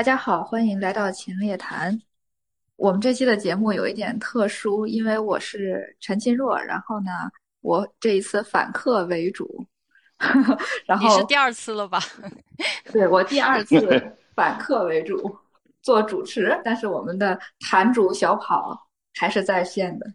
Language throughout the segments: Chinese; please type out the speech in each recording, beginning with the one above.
大家好，欢迎来到秦列谈。我们这期的节目有一点特殊，因为我是陈金若，然后呢，我这一次反客为主。然后你是第二次了吧？对我第二次反客为主做主持，但是我们的坛主小跑还是在线的。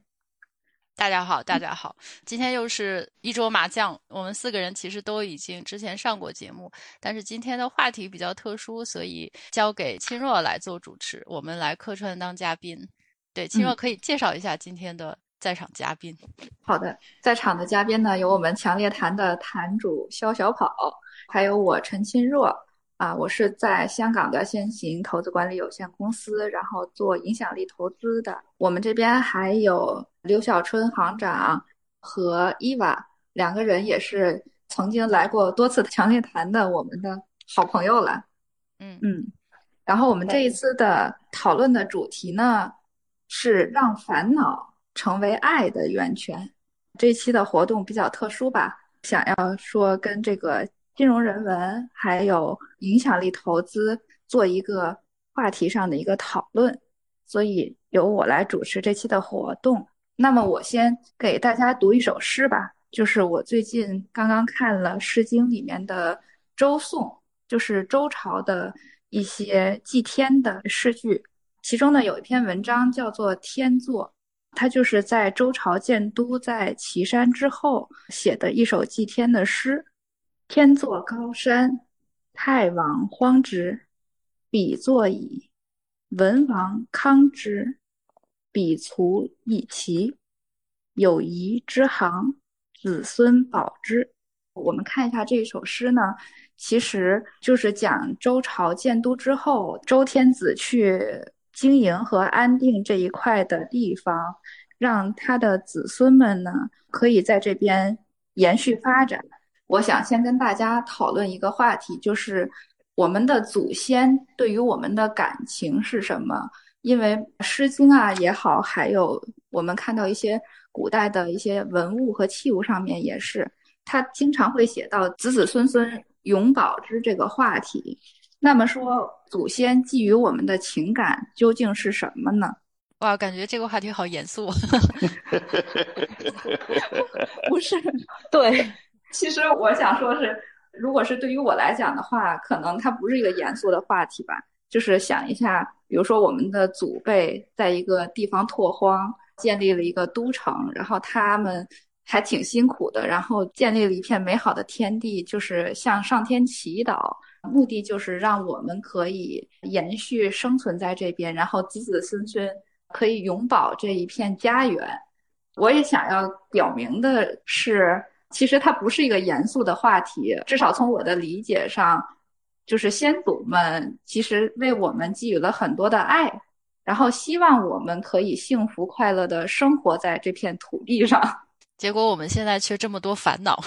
大家好，大家好，今天又是一桌麻将。我们四个人其实都已经之前上过节目，但是今天的话题比较特殊，所以交给清若来做主持，我们来客串当嘉宾。对，清若可以介绍一下今天的在场嘉宾。好的，在场的嘉宾呢有我们强烈谈的坛主肖小跑，还有我陈清若。啊，我是在香港的先行投资管理有限公司，然后做影响力投资的。我们这边还有刘小春行长和伊娃两个人，也是曾经来过多次强烈谈的我们的好朋友了。嗯嗯，然后我们这一次的讨论的主题呢是让烦恼成为爱的源泉。这期的活动比较特殊吧，想要说跟这个。金融人文还有影响力投资做一个话题上的一个讨论，所以由我来主持这期的活动。那么我先给大家读一首诗吧，就是我最近刚刚看了《诗经》里面的周颂，就是周朝的一些祭天的诗句，其中呢有一篇文章叫做《天作》，它就是在周朝建都在岐山之后写的一首祭天的诗。天作高山，太王荒之；彼作矣，文王康之；彼卒以齐，有夷之行，子孙保之。我们看一下这首诗呢，其实就是讲周朝建都之后，周天子去经营和安定这一块的地方，让他的子孙们呢可以在这边延续发展。我想先跟大家讨论一个话题，就是我们的祖先对于我们的感情是什么？因为《诗经》啊也好，还有我们看到一些古代的一些文物和器物上面也是，它经常会写到子子孙孙永保之这个话题。那么说，祖先寄予我们的情感究竟是什么呢？哇，感觉这个话题好严肃。不是，对。其实我想说，是如果是对于我来讲的话，可能它不是一个严肃的话题吧。就是想一下，比如说我们的祖辈在一个地方拓荒，建立了一个都城，然后他们还挺辛苦的，然后建立了一片美好的天地，就是向上天祈祷，目的就是让我们可以延续生存在这边，然后子子孙孙可以永保这一片家园。我也想要表明的是。其实它不是一个严肃的话题，至少从我的理解上，就是先祖们其实为我们给予了很多的爱，然后希望我们可以幸福快乐的生活在这片土地上。结果我们现在却这么多烦恼，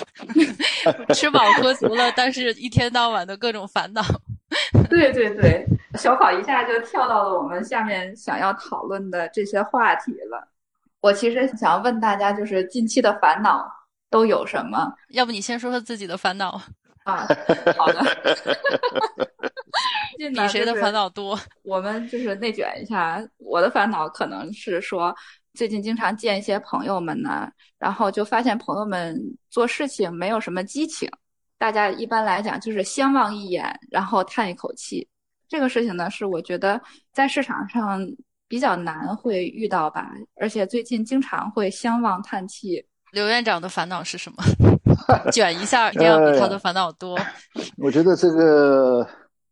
吃饱喝足了，但是一天到晚的各种烦恼。对对对，小考一下就跳到了我们下面想要讨论的这些话题了。我其实想问大家，就是近期的烦恼。都有什么？要不你先说说自己的烦恼啊？好的。比谁的烦恼多？我们就是内卷一下。我的烦恼可能是说，最近经常见一些朋友们呢，然后就发现朋友们做事情没有什么激情。大家一般来讲就是相望一眼，然后叹一口气。这个事情呢，是我觉得在市场上比较难会遇到吧，而且最近经常会相望叹气。刘院长的烦恼是什么？卷一下，这样比他的烦恼多。我觉得这个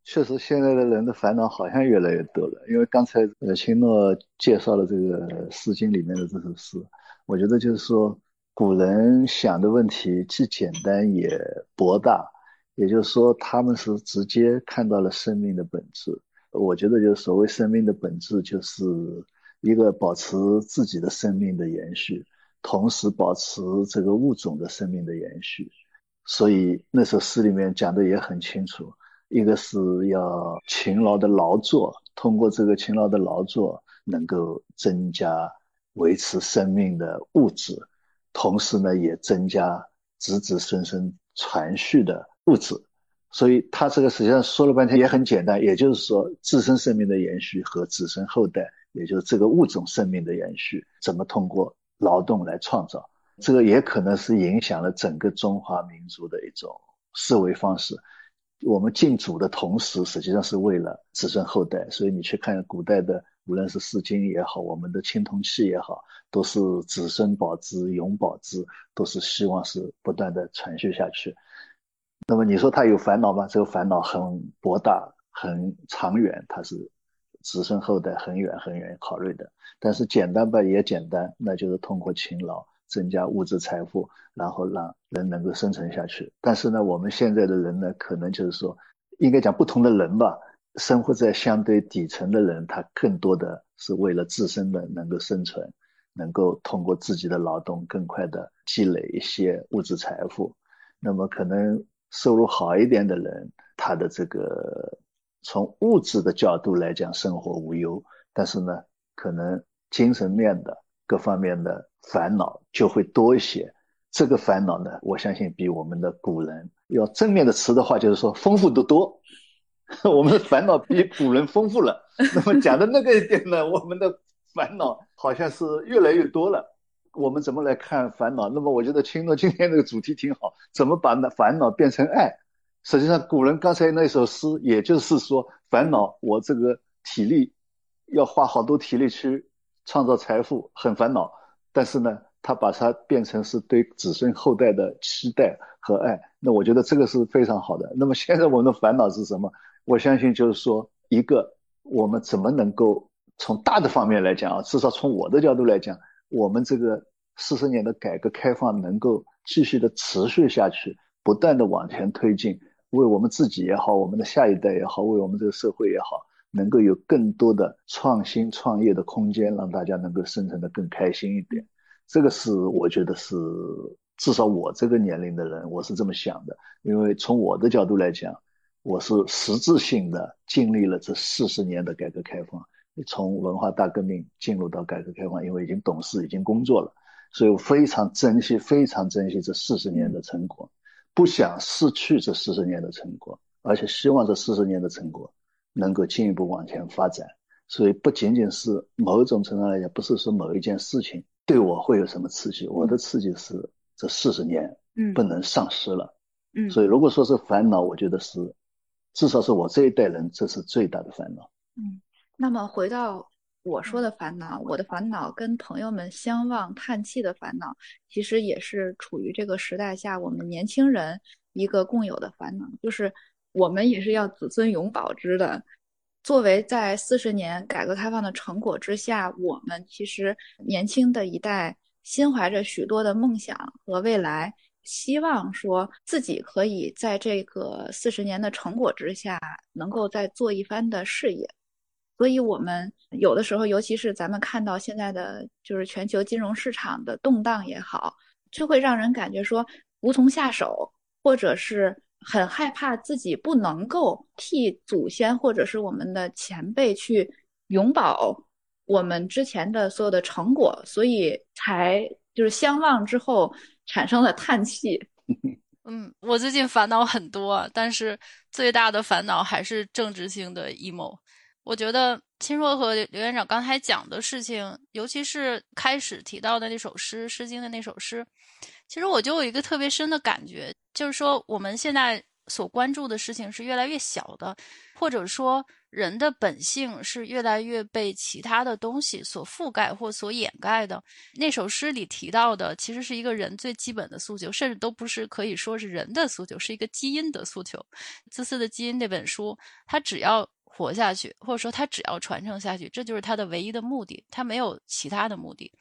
确实，现在的人的烦恼好像越来越多了。因为刚才呃，秦诺介绍了这个《诗经》里面的这首诗，我觉得就是说，古人想的问题既简单也博大，也就是说，他们是直接看到了生命的本质。我觉得，就是所谓生命的本质，就是一个保持自己的生命的延续。同时保持这个物种的生命的延续，所以那首诗里面讲的也很清楚，一个是要勤劳的劳作，通过这个勤劳的劳作能够增加维持生命的物质，同时呢也增加子子孙孙传续的物质，所以他这个实际上说了半天也很简单，也就是说自身生命的延续和子孙后代，也就是这个物种生命的延续，怎么通过劳动来创造？这个也可能是影响了整个中华民族的一种思维方式。我们敬祖的同时，实际上是为了子孙后代。所以你去看古代的，无论是《诗经》也好，我们的青铜器也好，都是子孙保之，永保之，都是希望是不断的传续下去。那么你说他有烦恼吗？这个烦恼很博大、很长远，他是子孙后代很远很远考虑的。但是简单吧，也简单，那就是通过勤劳增加物质财富，然后让人能够生存下去。但是呢，我们现在的人呢，可能就是说，应该讲不同的人吧，生活在相对底层的人，他更多的是为了自身的能够生存，能够通过自己的劳动更快的积累一些物质财富。那么可能。收入好一点的人，他的这个从物质的角度来讲，生活无忧，但是呢，可能精神面的各方面的烦恼就会多一些。这个烦恼呢，我相信比我们的古人要正面的词的话，就是说丰富的多。我们的烦恼比古人丰富了。那么讲的那个一点呢，我们的烦恼好像是越来越多了。我们怎么来看烦恼？那么我觉得青诺今天这个主题挺好，怎么把那烦恼变成爱？实际上，古人刚才那首诗，也就是说，烦恼，我这个体力要花好多体力去创造财富，很烦恼。但是呢，他把它变成是对子孙后代的期待和爱。那我觉得这个是非常好的。那么现在我们的烦恼是什么？我相信就是说，一个我们怎么能够从大的方面来讲啊，至少从我的角度来讲。我们这个四十年的改革开放能够继续的持续下去，不断的往前推进，为我们自己也好，我们的下一代也好，为我们这个社会也好，能够有更多的创新创业的空间，让大家能够生存的更开心一点。这个是我觉得是至少我这个年龄的人，我是这么想的。因为从我的角度来讲，我是实质性的经历了这四十年的改革开放。从文化大革命进入到改革开放，因为已经懂事，已经工作了，所以我非常珍惜，非常珍惜这四十年的成果，不想失去这四十年的成果，而且希望这四十年的成果能够进一步往前发展。所以不仅仅是某种程度来讲，不是说某一件事情对我会有什么刺激，我的刺激是这四十年，嗯，不能丧失了，嗯。所以如果说是烦恼，我觉得是，至少是我这一代人，这是最大的烦恼，嗯。那么回到我说的烦恼，我的烦恼跟朋友们相望叹气的烦恼，其实也是处于这个时代下我们年轻人一个共有的烦恼，就是我们也是要子孙永保之的。作为在四十年改革开放的成果之下，我们其实年轻的一代心怀着许多的梦想和未来，希望说自己可以在这个四十年的成果之下，能够再做一番的事业。所以，我们有的时候，尤其是咱们看到现在的就是全球金融市场的动荡也好，就会让人感觉说无从下手，或者是很害怕自己不能够替祖先或者是我们的前辈去永保我们之前的所有的成果，所以才就是相望之后产生了叹气。嗯，我最近烦恼很多，但是最大的烦恼还是政治性的 emo。我觉得秦若和刘院长刚才讲的事情，尤其是开始提到的那首诗《诗经》的那首诗，其实我就有一个特别深的感觉，就是说我们现在所关注的事情是越来越小的，或者说人的本性是越来越被其他的东西所覆盖或所掩盖的。那首诗里提到的，其实是一个人最基本的诉求，甚至都不是可以说是人的诉求，是一个基因的诉求。《自私的基因》那本书，它只要。活下去，或者说他只要传承下去，这就是他的唯一的目的，他没有其他的目的。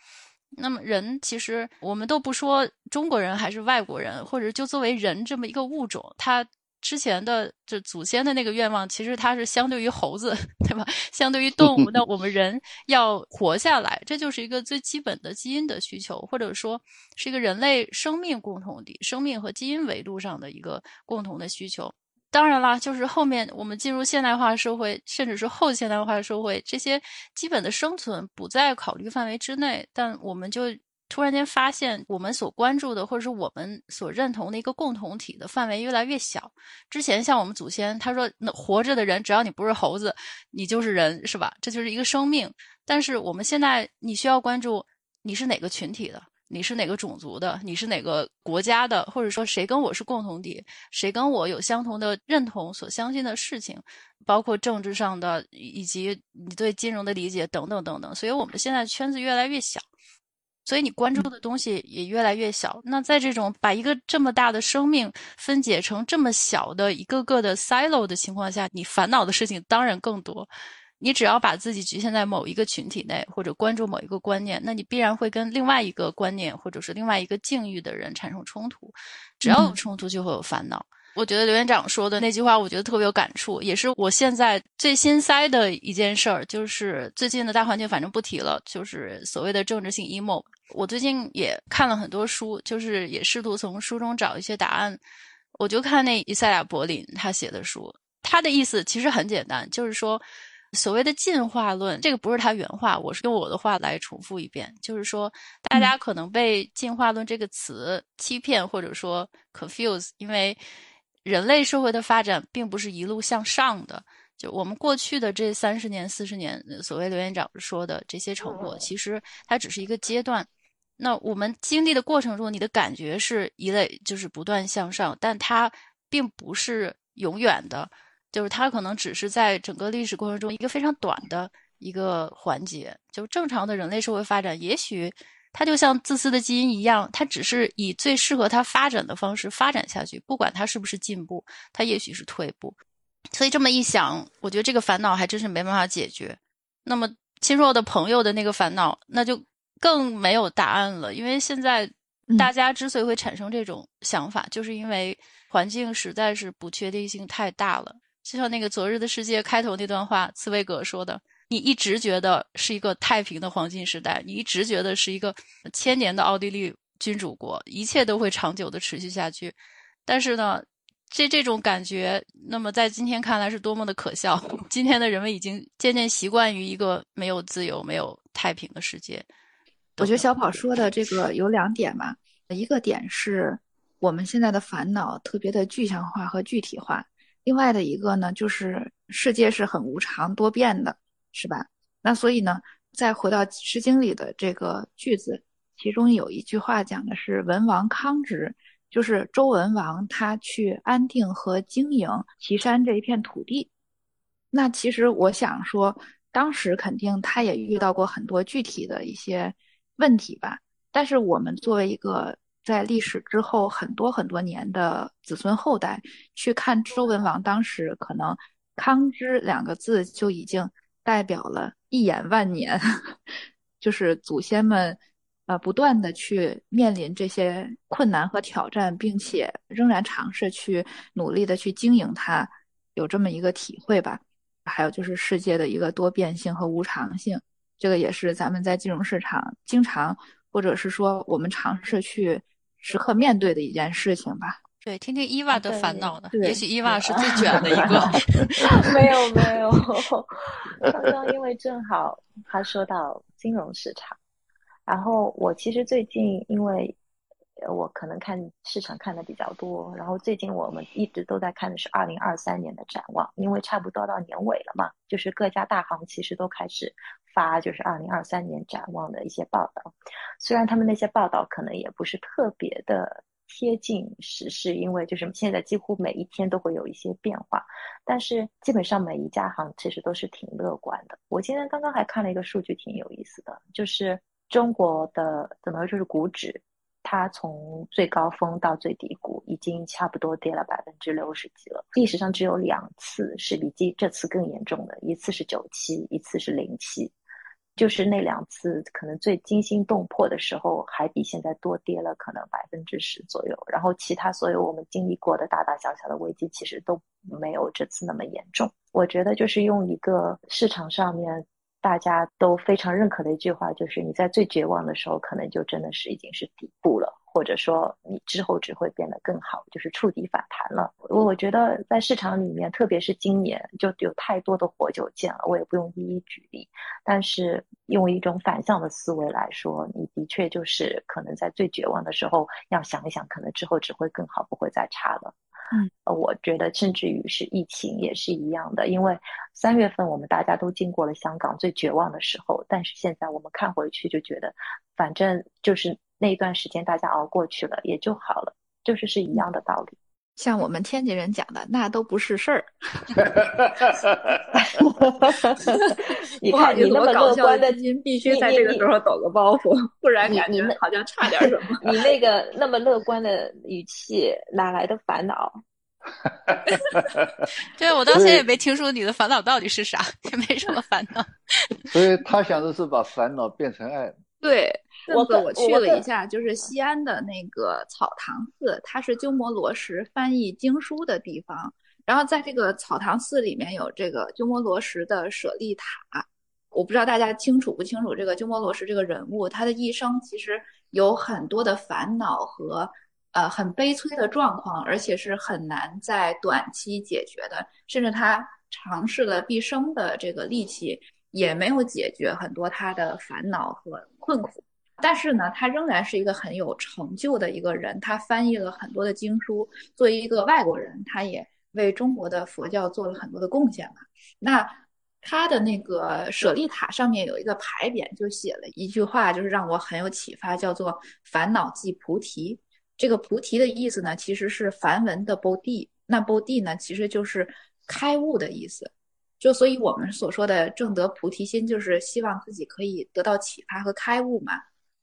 那么人其实我们都不说中国人还是外国人，或者就作为人这么一个物种，他之前的就祖先的那个愿望，其实他是相对于猴子，对吧？相对于动物，那我们人要活下来，这就是一个最基本的基因的需求，或者说是一个人类生命共同体、生命和基因维度上的一个共同的需求。当然啦，就是后面我们进入现代化社会，甚至是后现代化社会，这些基本的生存不在考虑范围之内。但我们就突然间发现，我们所关注的或者是我们所认同的一个共同体的范围越来越小。之前像我们祖先他说，那活着的人，只要你不是猴子，你就是人，是吧？这就是一个生命。但是我们现在，你需要关注你是哪个群体的，你是哪个种族的，你是哪个国家的，或者说谁跟我是共同体，谁跟我有相同的认同，所相信的事情，包括政治上的，以及你对金融的理解等等等等。所以我们现在圈子越来越小。所以你关注的东西也越来越小。那在这种把一个这么大的生命分解成这么小的一个个的 silo 的情况下，你烦恼的事情当然更多。你只要把自己局限在某一个群体内，或者关注某一个观念，那你必然会跟另外一个观念或者是另外一个境遇的人产生冲突。只要有冲突，就会有烦恼。我觉得刘院长说的那句话，我觉得特别有感触，也是我现在最心塞的一件事儿，就是最近的大环境，反正不提了，就是所谓的政治性 emo。我最近也看了很多书，就是也试图从书中找一些答案。我就看那伊赛亚·柏林他写的书，他的意思其实很简单，就是说所谓的进化论，这个不是他原话，我是用我的话来重复一遍，就是说大家可能被进化论这个词欺骗，或者说 confuse，因为。人类社会的发展并不是一路向上的，就我们过去的这三十年、四十年，所谓刘院长说的这些成果，其实它只是一个阶段。那我们经历的过程中，你的感觉是一类，就是不断向上，但它并不是永远的，就是它可能只是在整个历史过程中一个非常短的一个环节。就正常的人类社会发展，也许。它就像自私的基因一样，它只是以最适合它发展的方式发展下去，不管它是不是进步，它也许是退步。所以这么一想，我觉得这个烦恼还真是没办法解决。那么亲若的朋友的那个烦恼，那就更没有答案了。因为现在大家之所以会产生这种想法，就是因为环境实在是不确定性太大了。就像那个《昨日的世界》开头那段话，茨威格说的。你一直觉得是一个太平的黄金时代，你一直觉得是一个千年的奥地利君主国，一切都会长久的持续下去。但是呢，这这种感觉，那么在今天看来是多么的可笑。今天的人们已经渐渐习惯于一个没有自由、没有太平的世界。我觉得小跑说的这个有两点吧，一个点是我们现在的烦恼特别的具象化和具体化，另外的一个呢，就是世界是很无常多变的。是吧？那所以呢，再回到《诗经》里的这个句子，其中有一句话讲的是“文王康之”，就是周文王他去安定和经营岐山这一片土地。那其实我想说，当时肯定他也遇到过很多具体的一些问题吧。但是我们作为一个在历史之后很多很多年的子孙后代，去看周文王当时可能“康之”两个字就已经。代表了一眼万年，就是祖先们，呃，不断的去面临这些困难和挑战，并且仍然尝试去努力的去经营它，有这么一个体会吧。还有就是世界的一个多变性和无常性，这个也是咱们在金融市场经常，或者是说我们尝试去时刻面对的一件事情吧。对，听听伊娃的烦恼呢？也许伊娃是最卷的一个。没有没有，刚刚因为正好他说到金融市场，然后我其实最近因为我可能看市场看的比较多，然后最近我们一直都在看的是二零二三年的展望，因为差不多到年尾了嘛，就是各家大行其实都开始发就是二零二三年展望的一些报道，虽然他们那些报道可能也不是特别的。贴近时事，因为就是现在几乎每一天都会有一些变化，但是基本上每一家行其实都是挺乐观的。我今天刚刚还看了一个数据，挺有意思的，就是中国的怎么说，就是股指，它从最高峰到最低谷已经差不多跌了百分之六十几了。历史上只有两次是比这这次更严重的，一次是九七，一次是零七。就是那两次可能最惊心动魄的时候，还比现在多跌了可能百分之十左右。然后其他所有我们经历过的大大小小的危机，其实都没有这次那么严重。我觉得就是用一个市场上面大家都非常认可的一句话，就是你在最绝望的时候，可能就真的是已经是底部了。或者说你之后只会变得更好，就是触底反弹了。我我觉得在市场里面，特别是今年，就有太多的活久见了，我也不用一一举例。但是用一种反向的思维来说，你的确就是可能在最绝望的时候，要想一想，可能之后只会更好，不会再差了。嗯，我觉得甚至于是疫情也是一样的，因为三月份我们大家都经过了香港最绝望的时候，但是现在我们看回去就觉得，反正就是那一段时间大家熬过去了也就好了，就是是一样的道理。像我们天津人讲的，那都不是事儿。你看你那么乐观的心，必须在这个时候抖个包袱，不然感觉好像差点什么。你那个那么乐观的语气，哪来的烦恼？对我到现在也没听说你的烦恼到底是啥，也没什么烦恼。所以他想的是把烦恼变成爱。对，我我去了一下，就是西安的那个草堂寺，它是鸠摩罗什翻译经书的地方。然后在这个草堂寺里面有这个鸠摩罗什的舍利塔。我不知道大家清楚不清楚这个鸠摩罗什这个人物，他的一生其实有很多的烦恼和呃很悲催的状况，而且是很难在短期解决的，甚至他尝试了毕生的这个力气。也没有解决很多他的烦恼和困苦，但是呢，他仍然是一个很有成就的一个人。他翻译了很多的经书，作为一个外国人，他也为中国的佛教做了很多的贡献嘛。那他的那个舍利塔上面有一个牌匾，就写了一句话，就是让我很有启发，叫做“烦恼即菩提”。这个菩提的意思呢，其实是梵文的 bodhi，那 bodhi 呢，其实就是开悟的意思。就所以，我们所说的正得菩提心，就是希望自己可以得到启发和开悟嘛。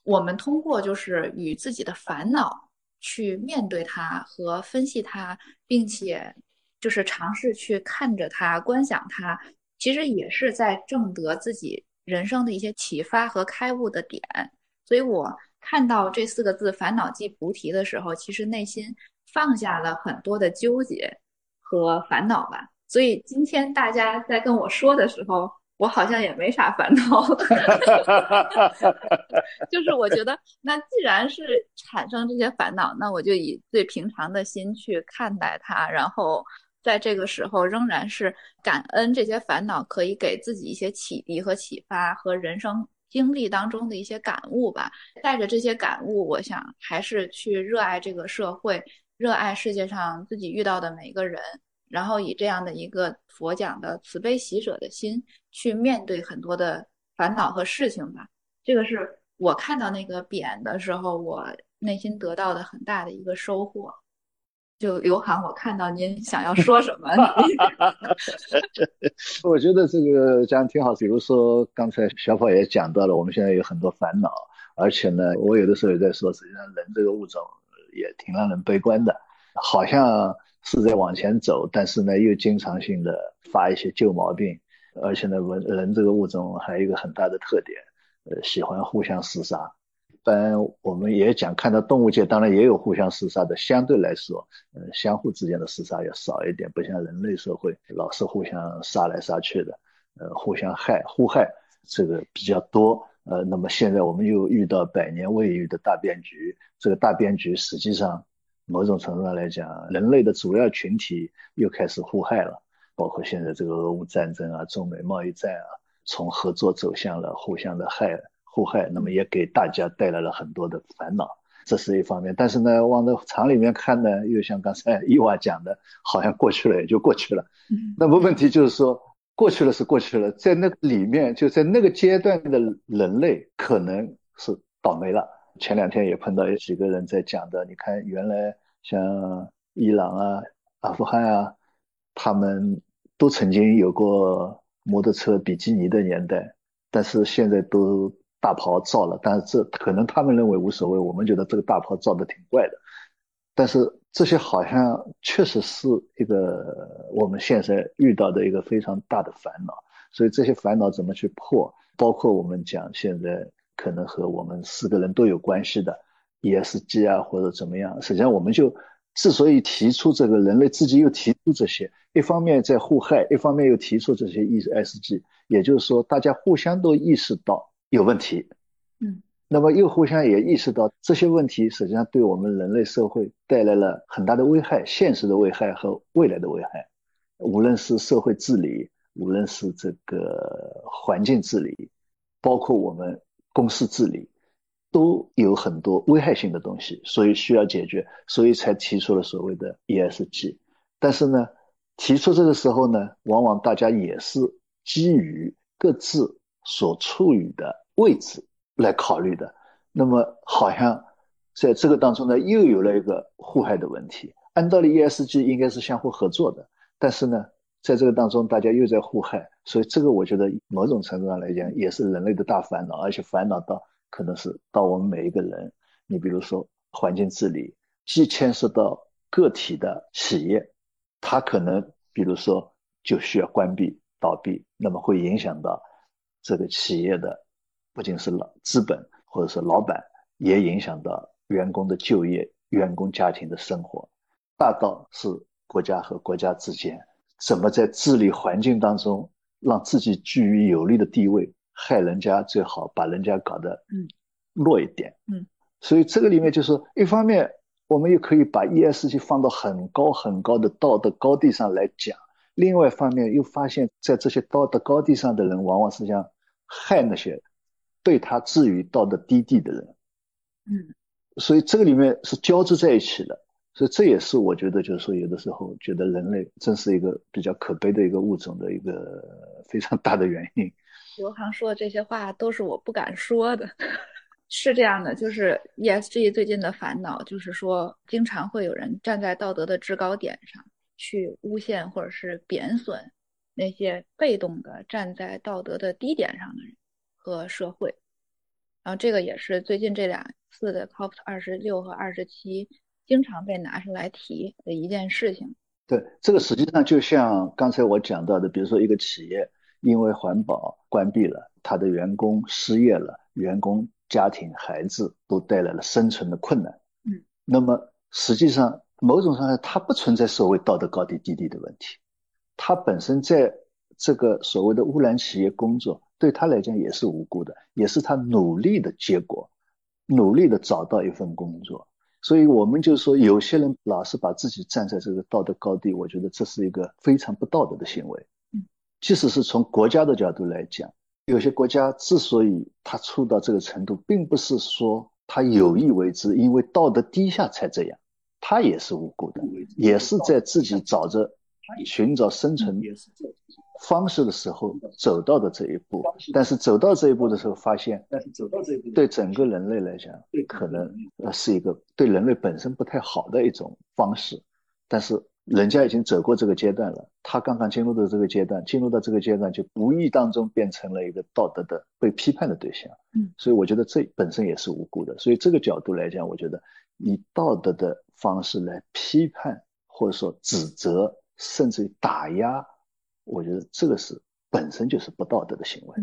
我们通过就是与自己的烦恼去面对它和分析它，并且就是尝试去看着它、观想它，其实也是在正得自己人生的一些启发和开悟的点。所以我看到这四个字“烦恼即菩提”的时候，其实内心放下了很多的纠结和烦恼吧。所以今天大家在跟我说的时候，我好像也没啥烦恼，就是我觉得，那既然是产生这些烦恼，那我就以最平常的心去看待它，然后在这个时候仍然是感恩这些烦恼可以给自己一些启迪和启发和人生经历当中的一些感悟吧。带着这些感悟，我想还是去热爱这个社会，热爱世界上自己遇到的每一个人。然后以这样的一个佛讲的慈悲喜舍的心去面对很多的烦恼和事情吧，这个是我看到那个匾的时候，我内心得到的很大的一个收获。就刘航，我看到您想要说什么？我觉得这个讲挺好。比如说刚才小宝也讲到了，我们现在有很多烦恼，而且呢，我有的时候也在说，实际上人这个物种也挺让人悲观的，好像。是在往前走，但是呢，又经常性的发一些旧毛病，而且呢，人人这个物种还有一个很大的特点，呃，喜欢互相厮杀。当然我们也讲，看到动物界当然也有互相厮杀的，相对来说，呃，相互之间的厮杀要少一点，不像人类社会老是互相杀来杀去的，呃，互相害互害这个比较多。呃，那么现在我们又遇到百年未遇的大变局，这个大变局实际上。某种程度上来讲，人类的主要群体又开始互害了，包括现在这个俄乌战争啊、中美贸易战啊，从合作走向了互相的害互害，那么也给大家带来了很多的烦恼，这是一方面。但是呢，往这厂里面看呢，又像刚才伊娃讲的，好像过去了也就过去了。那么问题就是说，过去了是过去了，在那里面就在那个阶段的人类可能是倒霉了。前两天也碰到有几个人在讲的，你看原来像伊朗啊、阿富汗啊，他们都曾经有过摩托车、比基尼的年代，但是现在都大炮造了，但是这可能他们认为无所谓，我们觉得这个大炮造的挺怪的。但是这些好像确实是一个我们现在遇到的一个非常大的烦恼，所以这些烦恼怎么去破？包括我们讲现在。可能和我们四个人都有关系的 ESG 啊，或者怎么样？实际上，我们就之所以提出这个，人类自己又提出这些，一方面在互害，一方面又提出这些 ESG，也就是说，大家互相都意识到有问题。嗯，那么又互相也意识到这些问题实际上对我们人类社会带来了很大的危害，现实的危害和未来的危害，无论是社会治理，无论是这个环境治理，包括我们公司治理，都有很多危害性的东西，所以需要解决，所以才提出了所谓的 ESG。但是呢，提出这个时候呢，往往大家也是基于各自所处于的位置。来考虑的，那么好像在这个当中呢，又有了一个互害的问题。按道理，ESG 应该是相互合作的，但是呢，在这个当中，大家又在互害，所以这个我觉得某种程度上来讲，也是人类的大烦恼，而且烦恼到可能是到我们每一个人。你比如说环境治理，既牵涉到个体的企业，它可能比如说就需要关闭倒闭，那么会影响到这个企业的。不仅是老资本或者是老板，也影响到员工的就业、员工家庭的生活。大到是国家和国家之间怎么在治理环境当中让自己居于有利的地位，害人家最好把人家搞得嗯弱一点嗯。所以这个里面就是一方面，我们又可以把 ESG 放到很高很高的道德高地上来讲；另外一方面又发现，在这些道德高地上的人，往往是想害那些。对他置于道德低地的人，嗯，所以这个里面是交织在一起的，所以这也是我觉得，就是说有的时候觉得人类真是一个比较可悲的一个物种的一个非常大的原因。刘航说的这些话都是我不敢说的，是这样的，就是 ESG 最近的烦恼就是说，经常会有人站在道德的制高点上去诬陷或者是贬损那些被动的站在道德的低点上的人。和社会，然后这个也是最近这两次的 COP 二十六和二十七经常被拿出来提的一件事情。对，这个实际上就像刚才我讲到的，比如说一个企业因为环保关闭了，他的员工失业了，员工家庭孩子都带来了生存的困难。嗯，那么实际上某种上它不存在所谓道德高低低低的问题，它本身在这个所谓的污染企业工作。对他来讲也是无辜的，也是他努力的结果，努力的找到一份工作。所以，我们就说，有些人老是把自己站在这个道德高地，我觉得这是一个非常不道德的行为。嗯，即使是从国家的角度来讲，有些国家之所以他出到这个程度，并不是说他有意为之，因为道德低下才这样，他也是无辜的，也是在自己找着寻找生存。方式的时候走到的这一步，但是走到这一步的时候，发现，但是走到这一步，对整个人类来讲，可能呃是一个对人类本身不太好的一种方式。但是人家已经走过这个阶段了，他刚刚进入的这个阶段，进入到这个阶段就无意当中变成了一个道德的被批判的对象。嗯，所以我觉得这本身也是无辜的。所以这个角度来讲，我觉得以道德的方式来批判或者说指责，甚至于打压。我觉得这个是本身就是不道德的行为。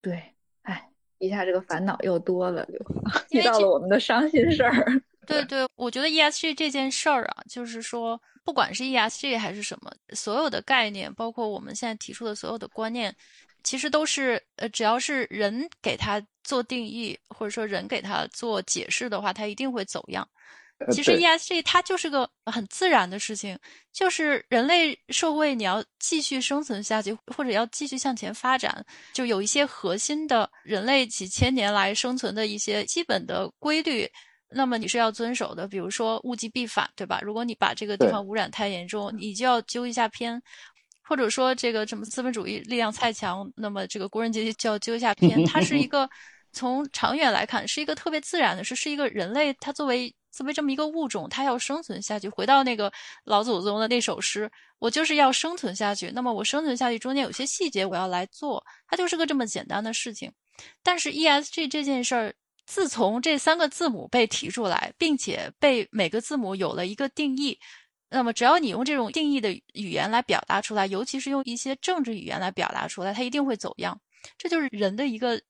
对，哎，一下这个烦恼又多了，提到了我们的伤心事儿。对对，我觉得 ESG 这件事儿啊，就是说，不管是 ESG 还是什么，所有的概念，包括我们现在提出的所有的观念，其实都是呃，只要是人给它做定义，或者说人给它做解释的话，它一定会走样。其实 ESG 它就是个很自然的事情，就是人类社会你要继续生存下去，或者要继续向前发展，就有一些核心的人类几千年来生存的一些基本的规律，那么你是要遵守的。比如说物极必反，对吧？如果你把这个地方污染太严重，你就要揪一下偏；或者说这个什么资本主义力量太强，那么这个工人阶级就要揪一下偏。它是一个从长远来看是一个特别自然的事，是一个人类它作为。作为这么一个物种，它要生存下去。回到那个老祖宗的那首诗，我就是要生存下去。那么我生存下去中间有些细节我要来做，它就是个这么简单的事情。但是 ESG 这件事儿，自从这三个字母被提出来，并且被每个字母有了一个定义，那么只要你用这种定义的语言来表达出来，尤其是用一些政治语言来表达出来，它一定会走样。这就是人的一个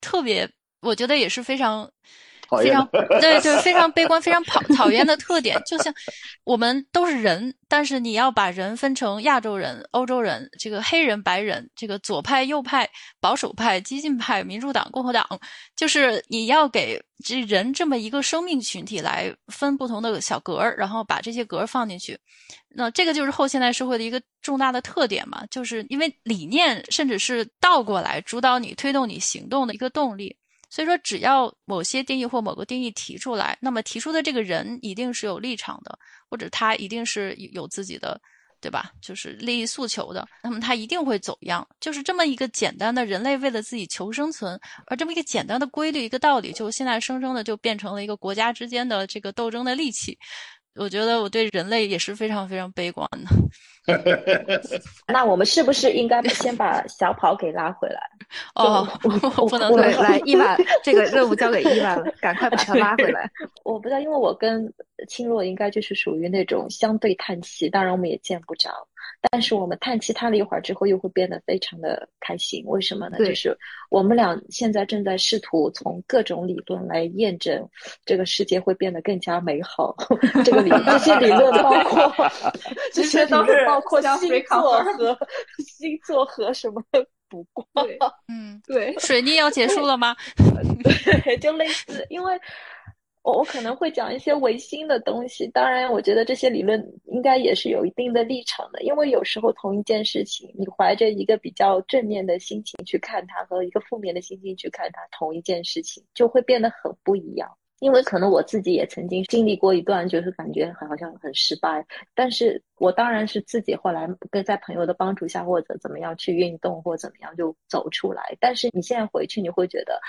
特别，我觉得也是非常。非常 对对非常悲观、非常讨讨厌的特点。就像我们都是人，但是你要把人分成亚洲人、欧洲人、这个黑人、白人、这个左派、右派、保守派、激进派、民主党、共和党，就是你要给这人这么一个生命群体来分不同的小格儿，然后把这些格儿放进去。那这个就是后现代社会的一个重大的特点嘛，就是因为理念甚至是倒过来主导你、推动你行动的一个动力。所以说，只要某些定义或某个定义提出来，那么提出的这个人一定是有立场的，或者他一定是有自己的，对吧？就是利益诉求的，那么他一定会走样。就是这么一个简单的人类为了自己求生存，而这么一个简单的规律、一个道理，就现在生生的就变成了一个国家之间的这个斗争的利器。我觉得我对人类也是非常非常悲观的。那我们是不是应该先把小跑给拉回来？哦，我不能对，来伊娃，这个任务交给伊娃了，赶快把他拉回来。我不知道，因为我跟青洛应该就是属于那种相对叹气，当然我们也见不着。但是我们叹气叹了一会儿之后，又会变得非常的开心。为什么呢？就是我们俩现在正在试图从各种理论来验证这个世界会变得更加美好。这个理这些理论包括 这些都是包括星座和星座和什么不过。嗯，对，水逆要结束了吗？对，就类似，因为。我我可能会讲一些唯心的东西，当然，我觉得这些理论应该也是有一定的立场的，因为有时候同一件事情，你怀着一个比较正面的心情去看它，和一个负面的心情去看它，同一件事情就会变得很不一样。因为可能我自己也曾经经历过一段，就是感觉好像很失败，但是我当然是自己后来跟在朋友的帮助下，或者怎么样去运动或怎么样就走出来。但是你现在回去，你会觉得。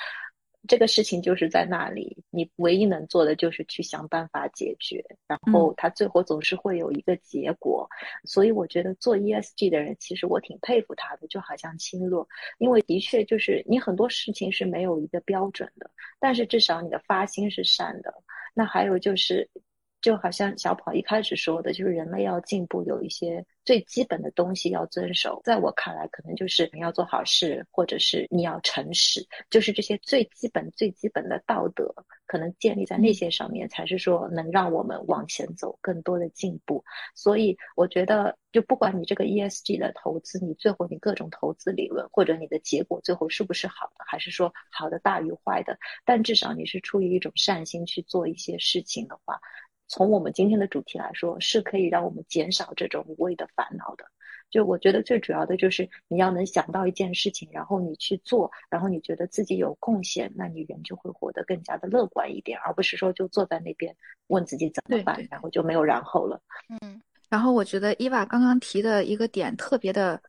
这个事情就是在那里，你唯一能做的就是去想办法解决，然后他最后总是会有一个结果。所以我觉得做 ESG 的人，其实我挺佩服他的，就好像清洛，因为的确就是你很多事情是没有一个标准的，但是至少你的发心是善的。那还有就是。就好像小跑一开始说的，就是人类要进步，有一些最基本的东西要遵守。在我看来，可能就是你要做好事，或者是你要诚实，就是这些最基本、最基本的道德，可能建立在那些上面，才是说能让我们往前走，更多的进步。所以，我觉得，就不管你这个 ESG 的投资，你最后你各种投资理论，或者你的结果最后是不是好的，还是说好的大于坏的，但至少你是出于一种善心去做一些事情的话。从我们今天的主题来说，是可以让我们减少这种无谓的烦恼的。就我觉得最主要的就是你要能想到一件事情，然后你去做，然后你觉得自己有贡献，那你人就会活得更加的乐观一点，而不是说就坐在那边问自己怎么办，然后就没有然后了。嗯，然后我觉得伊娃刚刚提的一个点特别的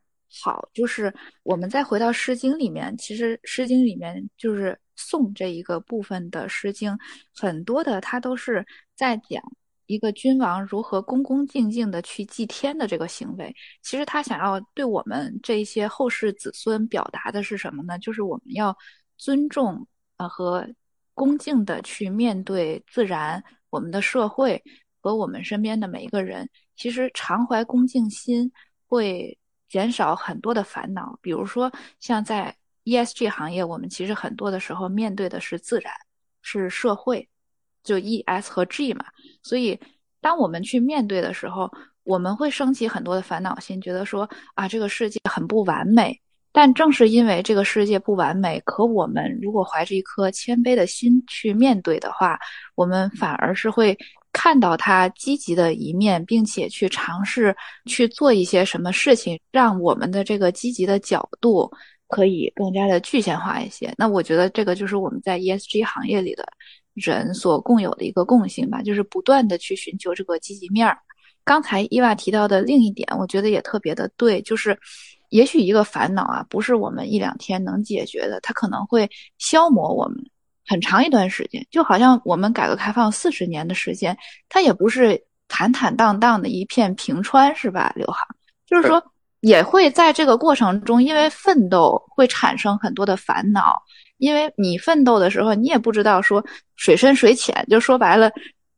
好，就是我们再回到《诗经》里面，其实《诗经》里面就是。宋这一个部分的《诗经》，很多的它都是在讲一个君王如何恭恭敬敬的去祭天的这个行为。其实他想要对我们这些后世子孙表达的是什么呢？就是我们要尊重啊和恭敬的去面对自然、我们的社会和我们身边的每一个人。其实常怀恭敬心会减少很多的烦恼，比如说像在。ESG 行业，我们其实很多的时候面对的是自然，是社会，就 E、S 和 G 嘛。所以，当我们去面对的时候，我们会升起很多的烦恼心，觉得说啊，这个世界很不完美。但正是因为这个世界不完美，可我们如果怀着一颗谦卑的心去面对的话，我们反而是会看到它积极的一面，并且去尝试去做一些什么事情，让我们的这个积极的角度。可以更加的具象化一些。那我觉得这个就是我们在 ESG 行业里的人所共有的一个共性吧，就是不断的去寻求这个积极面儿。刚才伊娃提到的另一点，我觉得也特别的对，就是也许一个烦恼啊，不是我们一两天能解决的，它可能会消磨我们很长一段时间。就好像我们改革开放四十年的时间，它也不是坦坦荡荡的一片平川，是吧？刘航，就是说。也会在这个过程中，因为奋斗会产生很多的烦恼。因为你奋斗的时候，你也不知道说水深水浅，就说白了，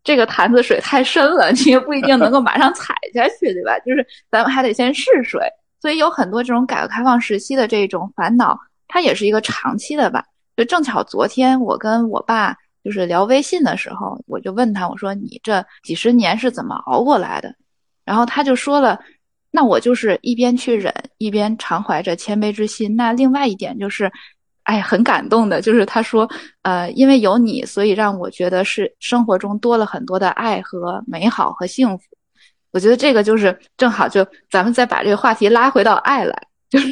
这个坛子水太深了，你也不一定能够马上踩下去，对吧？就是咱们还得先试水。所以有很多这种改革开放时期的这种烦恼，它也是一个长期的吧。就正巧昨天我跟我爸就是聊微信的时候，我就问他，我说你这几十年是怎么熬过来的？然后他就说了，那我就是一边去忍，一边常怀着谦卑之心。那另外一点就是，哎，很感动的，就是他说，呃，因为有你，所以让我觉得是生活中多了很多的爱和美好和幸福。我觉得这个就是正好，就咱们再把这个话题拉回到爱来。就是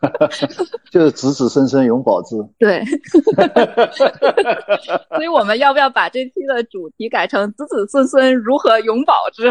就是子子孙孙永保之。对，所以我们要不要把这期的主题改成子子孙孙如何永保之？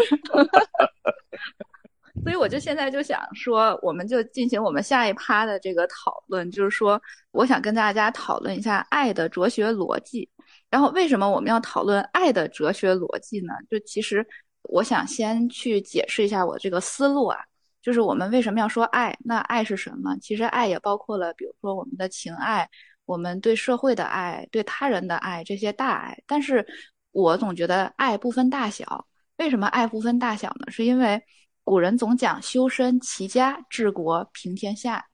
所以我就现在就想说，我们就进行我们下一趴的这个讨论，就是说，我想跟大家讨论一下爱的哲学逻辑。然后，为什么我们要讨论爱的哲学逻辑呢？就其实，我想先去解释一下我这个思路啊。就是我们为什么要说爱？那爱是什么？其实爱也包括了，比如说我们的情爱，我们对社会的爱，对他人的爱，这些大爱。但是我总觉得爱不分大小。为什么爱不分大小呢？是因为古人总讲修身齐家治国平天下。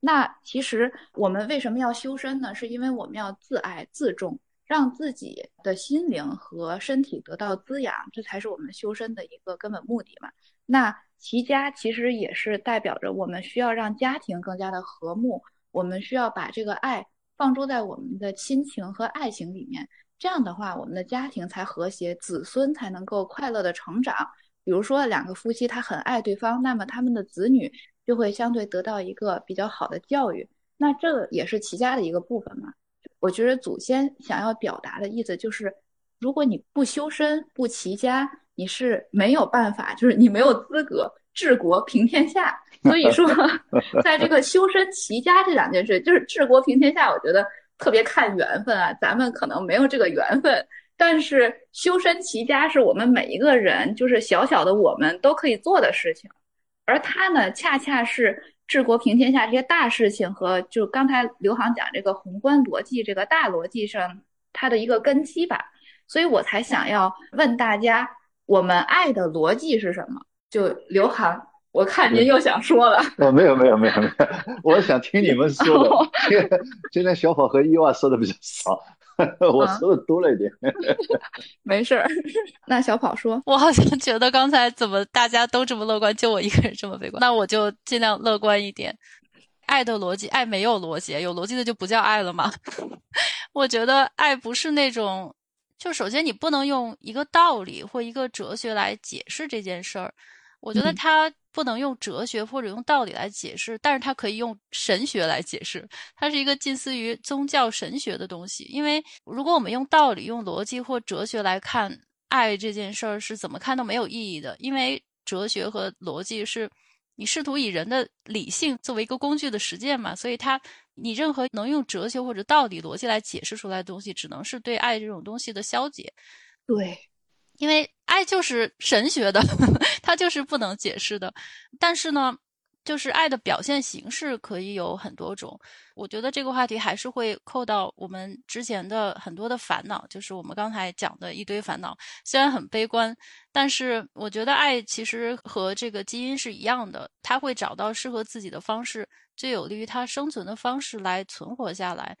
那其实我们为什么要修身呢？是因为我们要自爱自重，让自己的心灵和身体得到滋养，这才是我们修身的一个根本目的嘛。那齐家其实也是代表着我们需要让家庭更加的和睦，我们需要把这个爱放诸在我们的亲情和爱情里面，这样的话，我们的家庭才和谐，子孙才能够快乐的成长。比如说两个夫妻他很爱对方，那么他们的子女就会相对得到一个比较好的教育，那这也是齐家的一个部分嘛。我觉得祖先想要表达的意思就是，如果你不修身不齐家。你是没有办法，就是你没有资格治国平天下。所以说，在这个修身齐家这两件事，就是治国平天下，我觉得特别看缘分啊。咱们可能没有这个缘分，但是修身齐家是我们每一个人，就是小小的我们都可以做的事情。而它呢，恰恰是治国平天下这些大事情和就刚才刘航讲这个宏观逻辑这个大逻辑上它的一个根基吧。所以我才想要问大家。我们爱的逻辑是什么？就刘航，我看您又想说了。我，没有没有没有没有，我想听你们说的。今天小伙和伊娃说的比较少，我说的多了一点。没事儿，那小跑说，我好像觉得刚才怎么大家都这么乐观，就我一个人这么悲观。那我就尽量乐观一点。爱的逻辑，爱没有逻辑，有逻辑的就不叫爱了吗？我觉得爱不是那种。就首先，你不能用一个道理或一个哲学来解释这件事儿。我觉得它不能用哲学或者用道理来解释，但是它可以用神学来解释。它是一个近似于宗教神学的东西。因为如果我们用道理、用逻辑或哲学来看爱这件事儿，是怎么看都没有意义的。因为哲学和逻辑是。你试图以人的理性作为一个工具的实践嘛，所以它，你任何能用哲学或者道理逻辑来解释出来的东西，只能是对爱这种东西的消解。对，因为爱就是神学的，它就是不能解释的。但是呢。就是爱的表现形式可以有很多种，我觉得这个话题还是会扣到我们之前的很多的烦恼，就是我们刚才讲的一堆烦恼。虽然很悲观，但是我觉得爱其实和这个基因是一样的，它会找到适合自己的方式，最有利于它生存的方式来存活下来。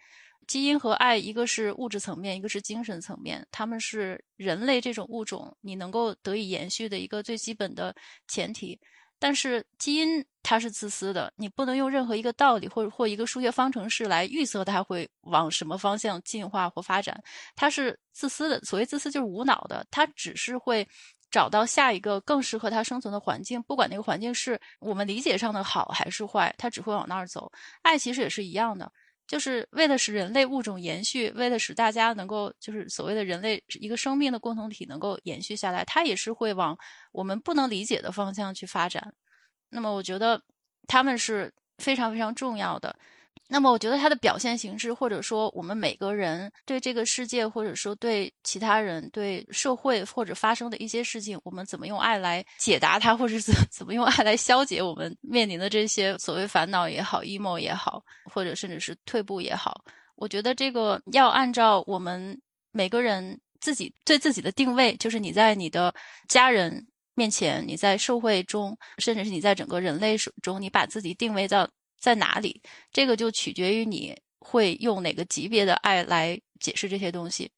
基因和爱，一个是物质层面，一个是精神层面，他们是人类这种物种你能够得以延续的一个最基本的前提。但是基因它是自私的，你不能用任何一个道理或或一个数学方程式来预测它会往什么方向进化或发展。它是自私的，所谓自私就是无脑的，它只是会找到下一个更适合它生存的环境，不管那个环境是我们理解上的好还是坏，它只会往那儿走。爱其实也是一样的。就是为了使人类物种延续，为了使大家能够，就是所谓的人类一个生命的共同体能够延续下来，它也是会往我们不能理解的方向去发展。那么，我觉得他们是非常非常重要的。那么，我觉得它的表现形式，或者说我们每个人对这个世界，或者说对其他人、对社会或者发生的一些事情，我们怎么用爱来解答它，或者怎 怎么用爱来消解我们面临的这些所谓烦恼也好、emo 也好，或者甚至是退步也好，我觉得这个要按照我们每个人自己对自己的定位，就是你在你的家人面前，你在社会中，甚至是你在整个人类中，你把自己定位到。在哪里？这个就取决于你会用哪个级别的爱来解释这些东西。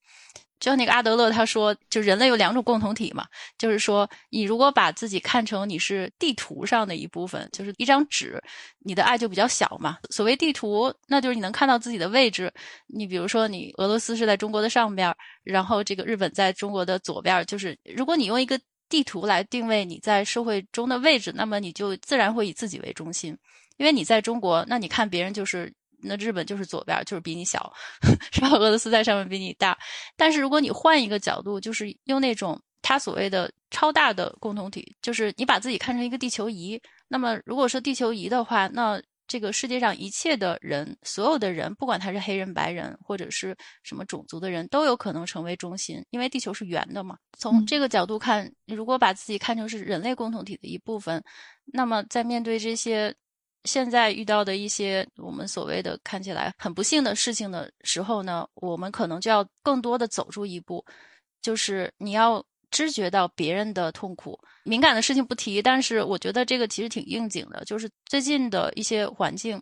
就像那个阿德勒他说，就人类有两种共同体嘛，就是说，你如果把自己看成你是地图上的一部分，就是一张纸，你的爱就比较小嘛。所谓地图，那就是你能看到自己的位置。你比如说，你俄罗斯是在中国的上边，然后这个日本在中国的左边，就是如果你用一个地图来定位你在社会中的位置，那么你就自然会以自己为中心，因为你在中国，那你看别人就是。那日本就是左边，就是比你小，是吧？俄罗斯在上面比你大。但是如果你换一个角度，就是用那种他所谓的超大的共同体，就是你把自己看成一个地球仪。那么如果说地球仪的话，那这个世界上一切的人，所有的人，不管他是黑人、白人或者是什么种族的人，都有可能成为中心，因为地球是圆的嘛。从这个角度看，如果把自己看成是人类共同体的一部分，那么在面对这些。现在遇到的一些我们所谓的看起来很不幸的事情的时候呢，我们可能就要更多的走出一步，就是你要知觉到别人的痛苦。敏感的事情不提，但是我觉得这个其实挺应景的，就是最近的一些环境，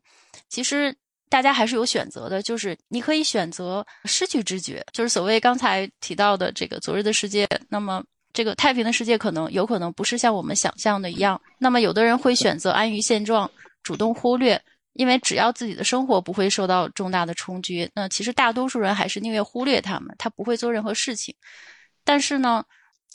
其实大家还是有选择的，就是你可以选择失去知觉，就是所谓刚才提到的这个昨日的世界。那么这个太平的世界可能有可能不是像我们想象的一样。那么有的人会选择安于现状。主动忽略，因为只要自己的生活不会受到重大的冲击，那其实大多数人还是宁愿忽略他们，他不会做任何事情。但是呢，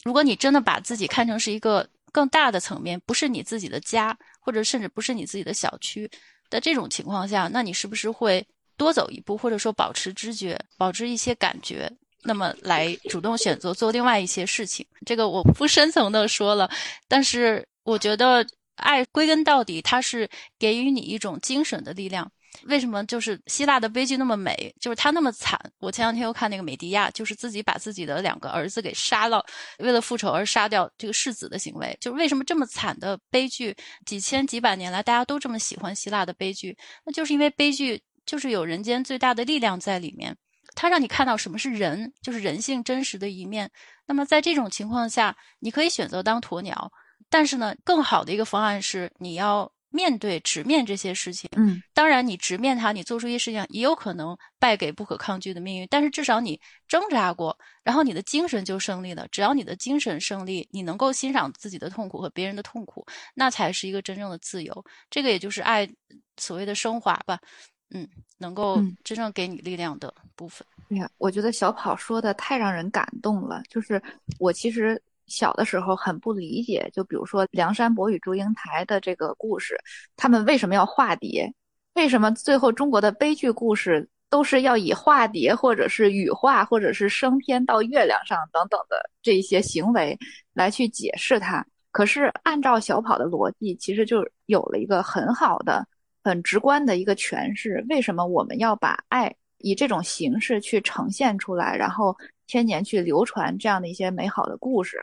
如果你真的把自己看成是一个更大的层面，不是你自己的家，或者甚至不是你自己的小区的这种情况下，那你是不是会多走一步，或者说保持知觉，保持一些感觉，那么来主动选择做另外一些事情？这个我不深层的说了，但是我觉得。爱归根到底，它是给予你一种精神的力量。为什么就是希腊的悲剧那么美？就是他那么惨。我前两天又看那个美狄亚，就是自己把自己的两个儿子给杀了，为了复仇而杀掉这个世子的行为。就是为什么这么惨的悲剧，几千几百年来大家都这么喜欢希腊的悲剧？那就是因为悲剧就是有人间最大的力量在里面，它让你看到什么是人，就是人性真实的一面。那么在这种情况下，你可以选择当鸵鸟。但是呢，更好的一个方案是你要面对、直面这些事情。嗯，当然，你直面它，你做出一些事情，也有可能败给不可抗拒的命运。但是至少你挣扎过，然后你的精神就胜利了。只要你的精神胜利，你能够欣赏自己的痛苦和别人的痛苦，那才是一个真正的自由。这个也就是爱所谓的升华吧。嗯，能够真正给你力量的部分。哎呀，我觉得小跑说的太让人感动了。就是我其实。小的时候很不理解，就比如说梁山伯与祝英台的这个故事，他们为什么要化蝶？为什么最后中国的悲剧故事都是要以化蝶，或者是羽化，或者是升天到月亮上等等的这一些行为来去解释它？可是按照小跑的逻辑，其实就有了一个很好的、很直观的一个诠释：为什么我们要把爱以这种形式去呈现出来，然后千年去流传这样的一些美好的故事？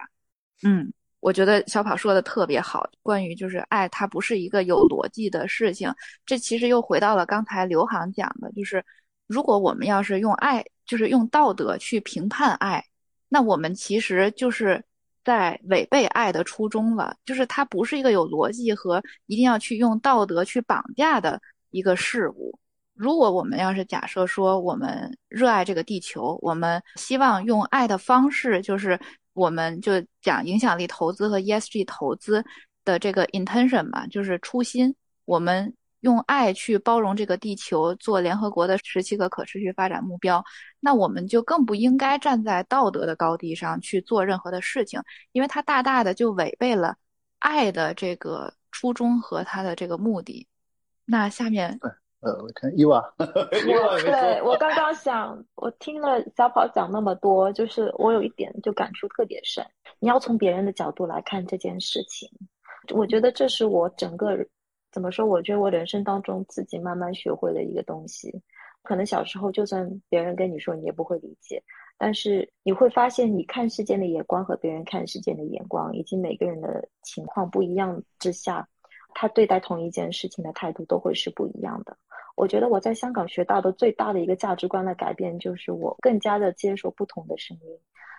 嗯，我觉得小跑说的特别好，关于就是爱，它不是一个有逻辑的事情。这其实又回到了刚才刘航讲的，就是如果我们要是用爱，就是用道德去评判爱，那我们其实就是在违背爱的初衷了。就是它不是一个有逻辑和一定要去用道德去绑架的一个事物。如果我们要是假设说我们热爱这个地球，我们希望用爱的方式，就是。我们就讲影响力投资和 ESG 投资的这个 intention 嘛，就是初心。我们用爱去包容这个地球，做联合国的十七个可持续发展目标，那我们就更不应该站在道德的高地上去做任何的事情，因为它大大的就违背了爱的这个初衷和它的这个目的。那下面。呃，我看伊娃，对我刚刚想，我听了小跑讲那么多，就是我有一点就感触特别深。你要从别人的角度来看这件事情，我觉得这是我整个怎么说？我觉得我人生当中自己慢慢学会的一个东西。可能小时候就算别人跟你说，你也不会理解，但是你会发现，你看世界的眼光和别人看世界的眼光，以及每个人的情况不一样之下。他对待同一件事情的态度都会是不一样的。我觉得我在香港学到的最大的一个价值观的改变，就是我更加的接受不同的声音。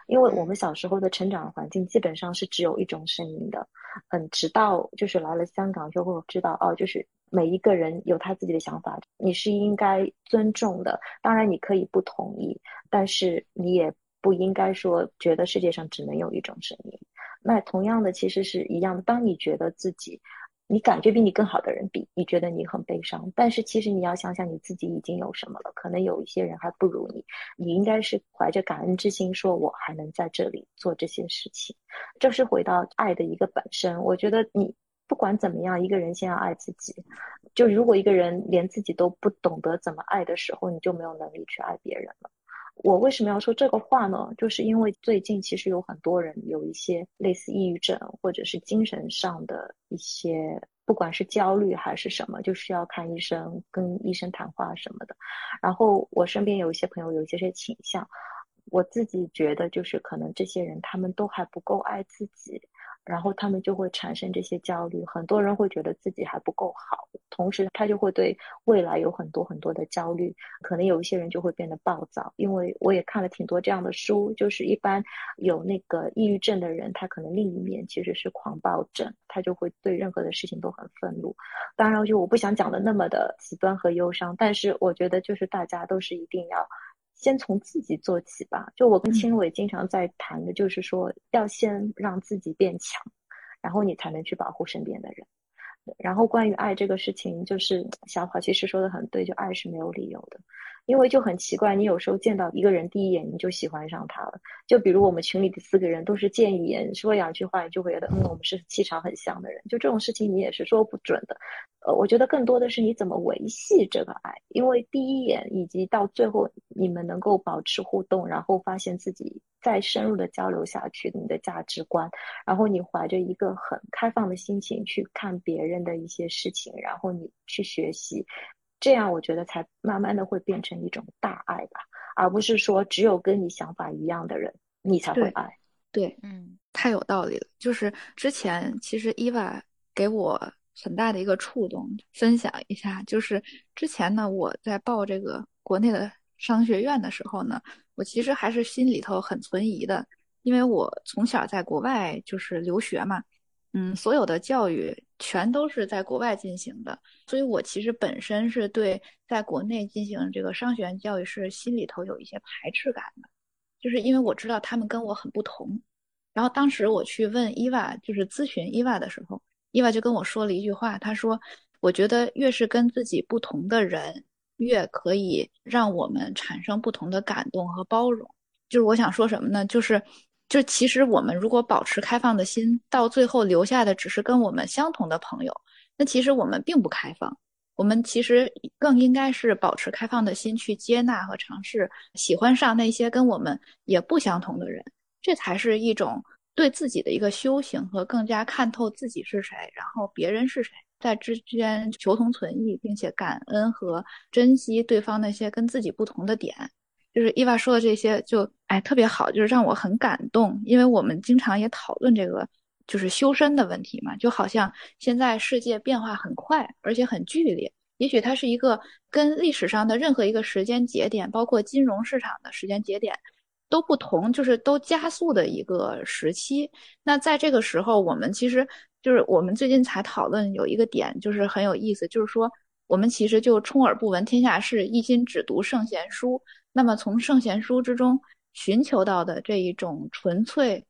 因为我们小时候的成长环境基本上是只有一种声音的，嗯，直到就是来了香港就会知道，哦，就是每一个人有他自己的想法，你是应该尊重的。当然，你可以不同意，但是你也不应该说觉得世界上只能有一种声音。那同样的，其实是一样的。当你觉得自己，你感觉比你更好的人比，你觉得你很悲伤，但是其实你要想想你自己已经有什么了。可能有一些人还不如你，你应该是怀着感恩之心，说我还能在这里做这些事情。这是回到爱的一个本身。我觉得你不管怎么样，一个人先要爱自己。就如果一个人连自己都不懂得怎么爱的时候，你就没有能力去爱别人了。我为什么要说这个话呢？就是因为最近其实有很多人有一些类似抑郁症或者是精神上的一些，不管是焦虑还是什么，就需要看医生、跟医生谈话什么的。然后我身边有一些朋友有一些些倾向，我自己觉得就是可能这些人他们都还不够爱自己。然后他们就会产生这些焦虑，很多人会觉得自己还不够好，同时他就会对未来有很多很多的焦虑，可能有一些人就会变得暴躁。因为我也看了挺多这样的书，就是一般有那个抑郁症的人，他可能另一面其实是狂暴症，他就会对任何的事情都很愤怒。当然，就我不想讲的那么的极端和忧伤，但是我觉得就是大家都是一定要。先从自己做起吧。就我跟青伟经常在谈的，就是说要先让自己变强，然后你才能去保护身边的人。然后关于爱这个事情，就是小跑其实说的很对，就爱是没有理由的。因为就很奇怪，你有时候见到一个人第一眼你就喜欢上他了。就比如我们群里的四个人都是见一眼说两句话，你就会觉得嗯，我们是气场很像的人。就这种事情你也是说不准的。呃，我觉得更多的是你怎么维系这个爱。因为第一眼以及到最后你们能够保持互动，然后发现自己再深入的交流下去，你的价值观，然后你怀着一个很开放的心情去看别人的一些事情，然后你去学习。这样我觉得才慢慢的会变成一种大爱吧，而不是说只有跟你想法一样的人你才会爱。对，嗯，太有道理了。就是之前其实伊娃给我很大的一个触动，分享一下，就是之前呢我在报这个国内的商学院的时候呢，我其实还是心里头很存疑的，因为我从小在国外就是留学嘛。嗯，所有的教育全都是在国外进行的，所以我其实本身是对在国内进行这个商学院教育是心里头有一些排斥感的，就是因为我知道他们跟我很不同。然后当时我去问伊娃，就是咨询伊娃的时候，伊娃就跟我说了一句话，他说：“我觉得越是跟自己不同的人，越可以让我们产生不同的感动和包容。”就是我想说什么呢？就是。就其实我们如果保持开放的心，到最后留下的只是跟我们相同的朋友，那其实我们并不开放。我们其实更应该是保持开放的心，去接纳和尝试喜欢上那些跟我们也不相同的人。这才是一种对自己的一个修行和更加看透自己是谁，然后别人是谁，在之间求同存异，并且感恩和珍惜对方那些跟自己不同的点。就是伊娃说的这些，就哎特别好，就是让我很感动。因为我们经常也讨论这个，就是修身的问题嘛。就好像现在世界变化很快，而且很剧烈。也许它是一个跟历史上的任何一个时间节点，包括金融市场的时间节点都不同，就是都加速的一个时期。那在这个时候，我们其实就是我们最近才讨论有一个点，就是很有意思，就是说我们其实就充耳不闻天下事，一心只读圣贤书。那么从圣贤书之中寻求到的这一种纯粹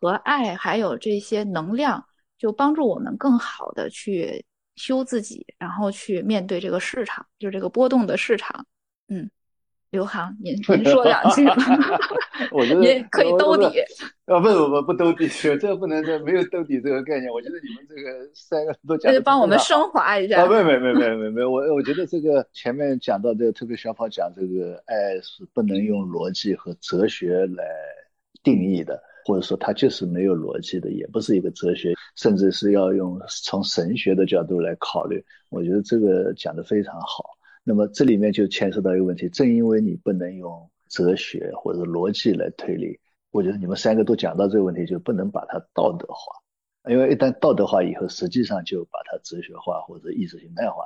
和爱，还有这些能量，就帮助我们更好的去修自己，然后去面对这个市场，就这个波动的市场，嗯。刘航，您您说两句吧。我觉得也可以兜底。啊，不不不不兜底，这个不能这没有兜底这个概念。我觉得你们这个三个都讲。那就帮我们升华一下。啊，没没没没没没，我我觉得这个前面讲到这个，特别小跑讲这个爱是不能用逻辑和哲学来定义的，或者说它就是没有逻辑的，也不是一个哲学，甚至是要用从神学的角度来考虑。我觉得这个讲的非常好。那么这里面就牵涉到一个问题，正因为你不能用哲学或者逻辑来推理，我觉得你们三个都讲到这个问题，就不能把它道德化，因为一旦道德化以后，实际上就把它哲学化或者意识形态化。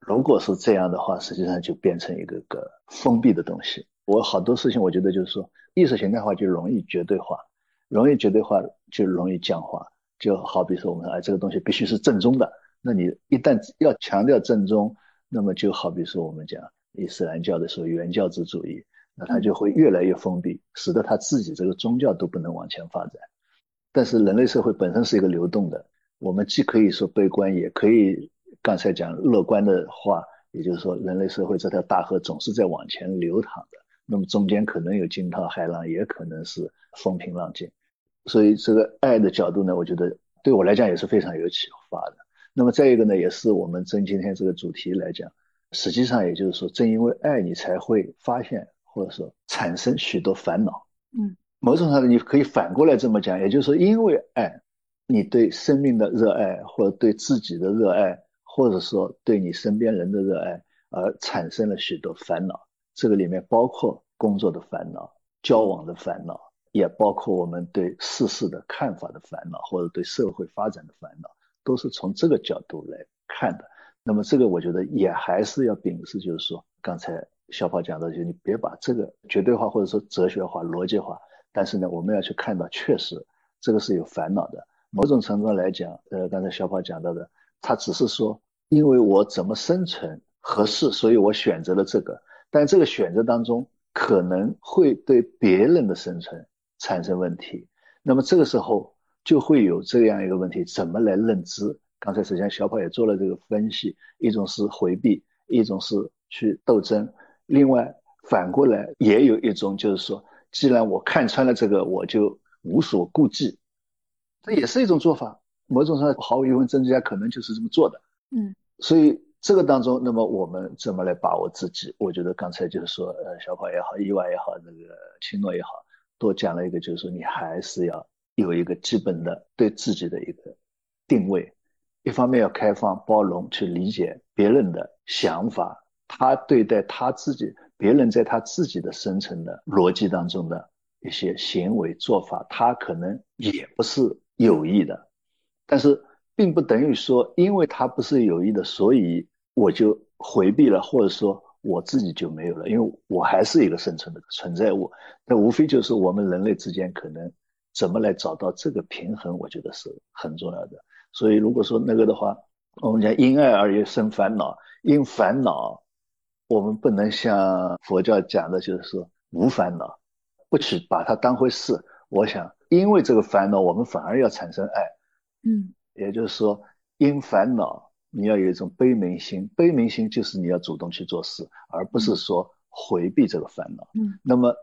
如果是这样的话，实际上就变成一个个封闭的东西。我好多事情，我觉得就是说，意识形态化就容易绝对化，容易绝对化就容易僵化。就好比说，我们说，哎，这个东西必须是正宗的。那你一旦要强调正宗，那么就好比说我们讲伊斯兰教的时候原教旨主义，那它就会越来越封闭，使得他自己这个宗教都不能往前发展。但是人类社会本身是一个流动的，我们既可以说悲观，也可以刚才讲乐观的话，也就是说人类社会这条大河总是在往前流淌的。那么中间可能有惊涛骇浪，也可能是风平浪静。所以这个爱的角度呢，我觉得对我来讲也是非常有启发的。那么再一个呢，也是我们针今天这个主题来讲，实际上也就是说，正因为爱你才会发现或者说产生许多烦恼。嗯，某种上你可以反过来这么讲，也就是说，因为爱，你对生命的热爱，或者对自己的热爱，或者说对你身边人的热爱，而产生了许多烦恼。这个里面包括工作的烦恼、交往的烦恼。也包括我们对世事的看法的烦恼，或者对社会发展的烦恼，都是从这个角度来看的。那么这个我觉得也还是要秉持，就是说刚才小跑讲的，就你别把这个绝对化或者说哲学化、逻辑化。但是呢，我们要去看到，确实这个是有烦恼的。某种程度上来讲，呃，刚才小跑讲到的，他只是说，因为我怎么生存合适，所以我选择了这个。但这个选择当中，可能会对别人的生存。产生问题，那么这个时候就会有这样一个问题：怎么来认知？刚才实际上小跑也做了这个分析，一种是回避，一种是去斗争。另外反过来也有一种，就是说，既然我看穿了这个，我就无所顾忌，这也是一种做法。某种上毫无疑问，政治家可能就是这么做的。嗯，所以这个当中，那么我们怎么来把握自己？我觉得刚才就是说，呃，小跑也好，意外也好，那个青诺也好。多讲了一个，就是说你还是要有一个基本的对自己的一个定位，一方面要开放包容，去理解别人的想法，他对待他自己，别人在他自己的生存的逻辑当中的一些行为做法，他可能也不是有意的，但是并不等于说，因为他不是有意的，所以我就回避了，或者说。我自己就没有了，因为我还是一个生存的存在物。那无非就是我们人类之间可能怎么来找到这个平衡，我觉得是很重要的。所以如果说那个的话，我们讲因爱而生烦恼，因烦恼，我们不能像佛教讲的，就是说无烦恼，不去把它当回事。我想，因为这个烦恼，我们反而要产生爱。嗯，也就是说，因烦恼。你要有一种悲悯心，悲悯心就是你要主动去做事，而不是说回避这个烦恼。嗯，那么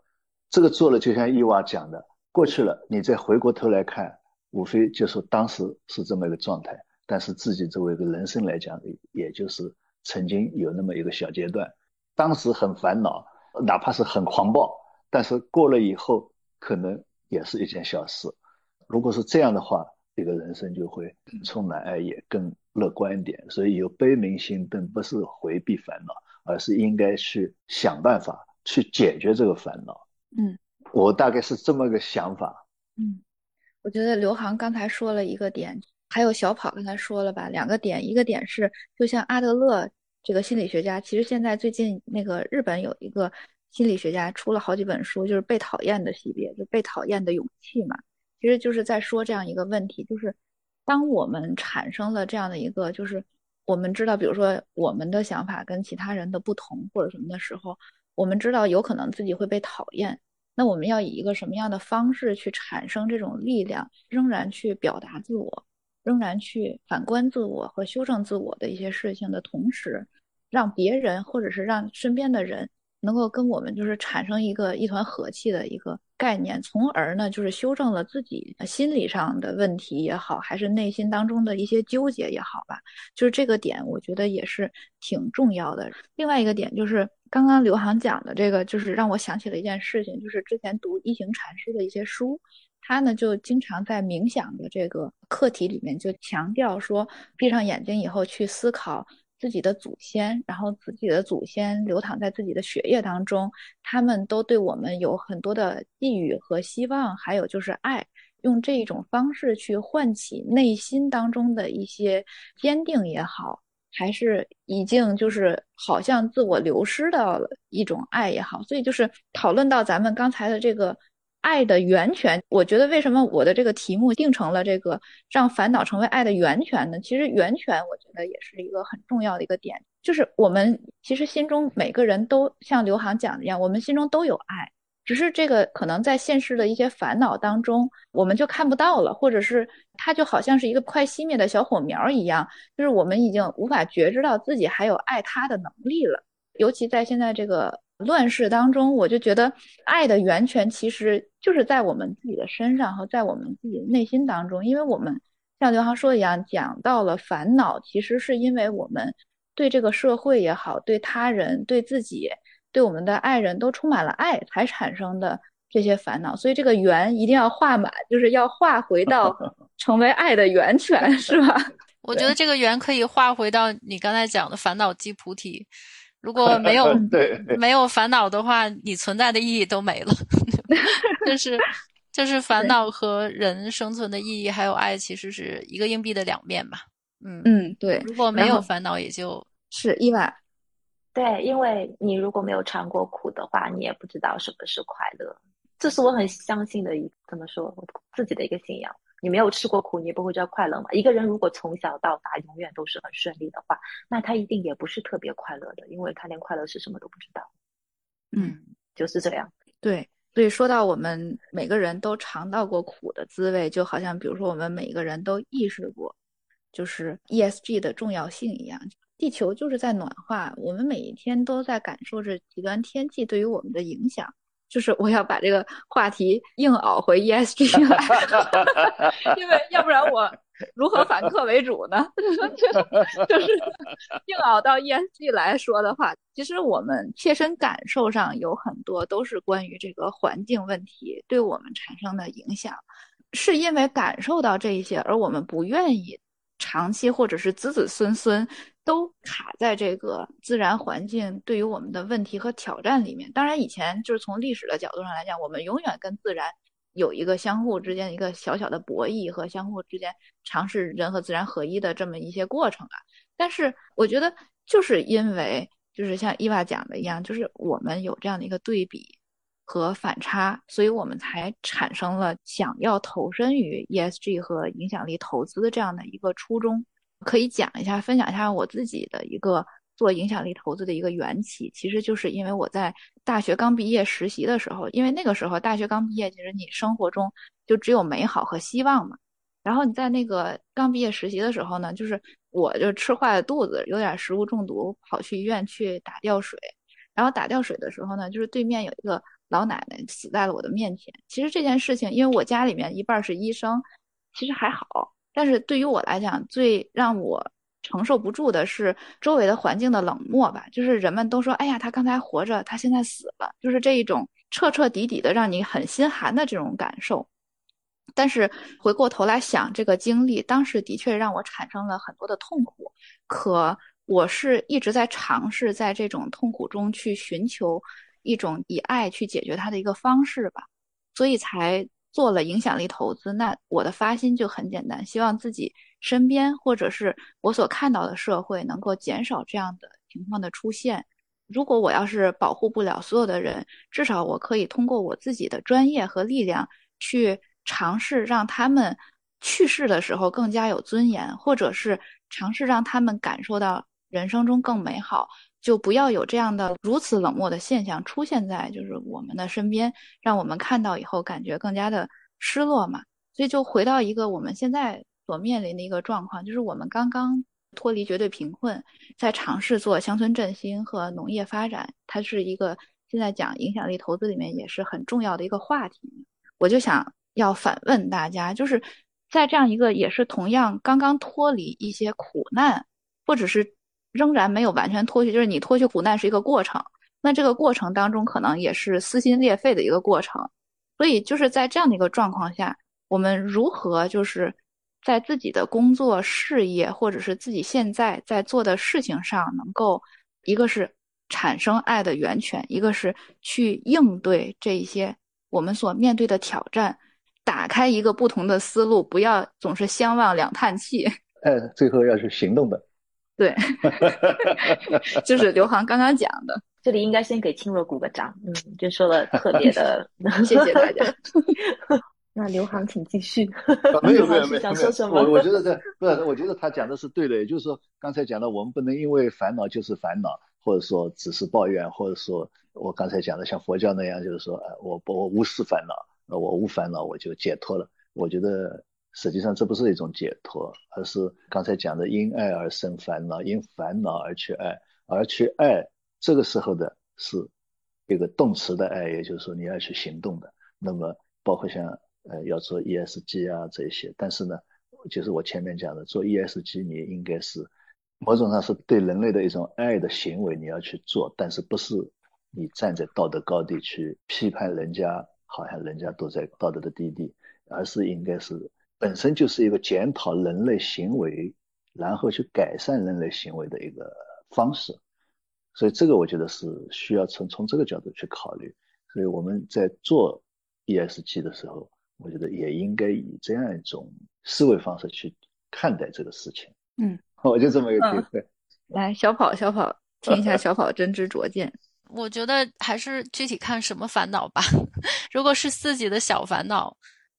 这个做了，就像伊娃讲的，过去了，你再回过头来看，无非就是当时是这么一个状态，但是自己作为一个人生来讲，也就是曾经有那么一个小阶段，当时很烦恼，哪怕是很狂暴，但是过了以后，可能也是一件小事。如果是这样的话，这个人生就会充满爱，也更。乐观一点，所以有悲悯心，并不是回避烦恼，而是应该去想办法去解决这个烦恼。嗯，我大概是这么个想法。嗯，我觉得刘航刚才说了一个点，还有小跑刚才说了吧，两个点，一个点是就像阿德勒这个心理学家，其实现在最近那个日本有一个心理学家出了好几本书，就是被讨厌的系列，就被讨厌的勇气嘛，其实就是在说这样一个问题，就是。当我们产生了这样的一个，就是我们知道，比如说我们的想法跟其他人的不同或者什么的时候，我们知道有可能自己会被讨厌。那我们要以一个什么样的方式去产生这种力量，仍然去表达自我，仍然去反观自我和修正自我的一些事情的同时，让别人或者是让身边的人。能够跟我们就是产生一个一团和气的一个概念，从而呢就是修正了自己心理上的问题也好，还是内心当中的一些纠结也好吧，就是这个点我觉得也是挺重要的。另外一个点就是刚刚刘航讲的这个，就是让我想起了一件事情，就是之前读一行禅师的一些书，他呢就经常在冥想的这个课题里面就强调说，闭上眼睛以后去思考。自己的祖先，然后自己的祖先流淌在自己的血液当中，他们都对我们有很多的寄予和希望，还有就是爱，用这一种方式去唤起内心当中的一些坚定也好，还是已经就是好像自我流失的一种爱也好，所以就是讨论到咱们刚才的这个爱的源泉。我觉得为什么我的这个题目定成了这个让烦恼成为爱的源泉呢？其实源泉我觉得也是一个很重要的一个点，就是我们其实心中每个人都像刘航讲的一样，我们心中都有爱。只是这个可能在现实的一些烦恼当中，我们就看不到了，或者是它就好像是一个快熄灭的小火苗一样，就是我们已经无法觉知到自己还有爱他的能力了。尤其在现在这个乱世当中，我就觉得爱的源泉其实就是在我们自己的身上和在我们自己的内心当中，因为我们像刘航说的一样，讲到了烦恼，其实是因为我们对这个社会也好，对他人，对自己。对我们的爱人都充满了爱，才产生的这些烦恼，所以这个圆一定要画满，就是要画回到 成为爱的源泉，是吧？我觉得这个圆可以画回到你刚才讲的烦恼即菩提。如果没有 没有烦恼的话，你存在的意义都没了。就是就是烦恼和人生存的意义还有爱，其实是一个硬币的两面吧。嗯嗯，对。如果没有烦恼，也就是意外。对，因为你如果没有尝过苦的话，你也不知道什么是快乐。这是我很相信的一怎么说，我自己的一个信仰。你没有吃过苦，你也不会知道快乐嘛。一个人如果从小到大永远都是很顺利的话，那他一定也不是特别快乐的，因为他连快乐是什么都不知道。嗯，就是这样。对，所以说到我们每个人都尝到过苦的滋味，就好像比如说我们每个人都意识过，就是 ESG 的重要性一样。地球就是在暖化，我们每一天都在感受着极端天气对于我们的影响。就是我要把这个话题硬熬回 ESG 来，因为要不然我如何反客为主呢？就是硬熬到 ESG 来说的话，其实我们切身感受上有很多都是关于这个环境问题对我们产生的影响，是因为感受到这一些，而我们不愿意长期或者是子子孙孙。都卡在这个自然环境对于我们的问题和挑战里面。当然，以前就是从历史的角度上来讲，我们永远跟自然有一个相互之间一个小小的博弈和相互之间尝试人和自然合一的这么一些过程啊。但是，我觉得就是因为就是像伊娃讲的一样，就是我们有这样的一个对比和反差，所以我们才产生了想要投身于 ESG 和影响力投资这样的一个初衷。可以讲一下，分享一下我自己的一个做影响力投资的一个缘起。其实就是因为我在大学刚毕业实习的时候，因为那个时候大学刚毕业，其实你生活中就只有美好和希望嘛。然后你在那个刚毕业实习的时候呢，就是我就吃坏了肚子，有点食物中毒，跑去医院去打吊水。然后打吊水的时候呢，就是对面有一个老奶奶死在了我的面前。其实这件事情，因为我家里面一半是医生，其实还好。但是对于我来讲，最让我承受不住的是周围的环境的冷漠吧。就是人们都说：“哎呀，他刚才活着，他现在死了。”就是这一种彻彻底底的让你很心寒的这种感受。但是回过头来想，这个经历当时的确让我产生了很多的痛苦。可我是一直在尝试在这种痛苦中去寻求一种以爱去解决它的一个方式吧，所以才。做了影响力投资，那我的发心就很简单，希望自己身边或者是我所看到的社会能够减少这样的情况的出现。如果我要是保护不了所有的人，至少我可以通过我自己的专业和力量去尝试让他们去世的时候更加有尊严，或者是尝试让他们感受到人生中更美好。就不要有这样的如此冷漠的现象出现在就是我们的身边，让我们看到以后感觉更加的失落嘛。所以就回到一个我们现在所面临的一个状况，就是我们刚刚脱离绝对贫困，在尝试做乡村振兴和农业发展，它是一个现在讲影响力投资里面也是很重要的一个话题。我就想要反问大家，就是在这样一个也是同样刚刚脱离一些苦难，或者是。仍然没有完全脱去，就是你脱去苦难是一个过程，那这个过程当中可能也是撕心裂肺的一个过程，所以就是在这样的一个状况下，我们如何就是在自己的工作事业或者是自己现在在做的事情上，能够一个是产生爱的源泉，一个是去应对这一些我们所面对的挑战，打开一个不同的思路，不要总是相望两叹气。哎，最后要是行动的。对，就是刘航刚刚讲的，这里应该先给青若鼓个掌，嗯，就说的特别的，谢谢大家。那刘航，请继续。没有没有没有，想说什么？我我觉得这不是，我觉得他讲的是对的，也就是说，刚才讲的，我们不能因为烦恼就是烦恼，或者说只是抱怨，或者说我刚才讲的像佛教那样，就是说，呃，我我无视烦恼，呃，我无烦恼，我就解脱了。我觉得实际上这不是一种解脱，而是刚才讲的因爱而生烦恼，因烦恼而去爱，而去爱，这个时候的是一个动词的爱，也就是说你要去行动的。那么包括像。呃，要做 ESG 啊这些，但是呢，就是我前面讲的，做 ESG 你应该是某种上是对人类的一种爱的行为，你要去做，但是不是你站在道德高地去批判人家，好像人家都在道德的低地，而是应该是本身就是一个检讨人类行为，然后去改善人类行为的一个方式。所以这个我觉得是需要从从这个角度去考虑。所以我们在做 ESG 的时候。我觉得也应该以这样一种思维方式去看待这个事情。嗯，我就这么一个体会。来，小跑，小跑，听一下 小跑真知灼见。我觉得还是具体看什么烦恼吧。如果是自己的小烦恼，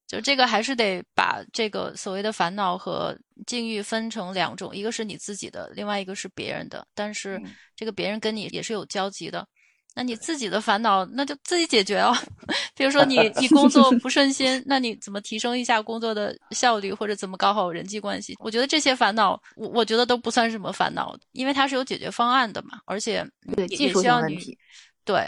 就这个还是得把这个所谓的烦恼和境遇分成两种，一个是你自己的，另外一个是别人的。但是这个别人跟你也是有交集的。那你自己的烦恼，那就自己解决哦。比如说你 你工作不顺心，那你怎么提升一下工作的效率，或者怎么搞好人际关系？我觉得这些烦恼，我我觉得都不算什么烦恼，因为它是有解决方案的嘛，而且也需要你对。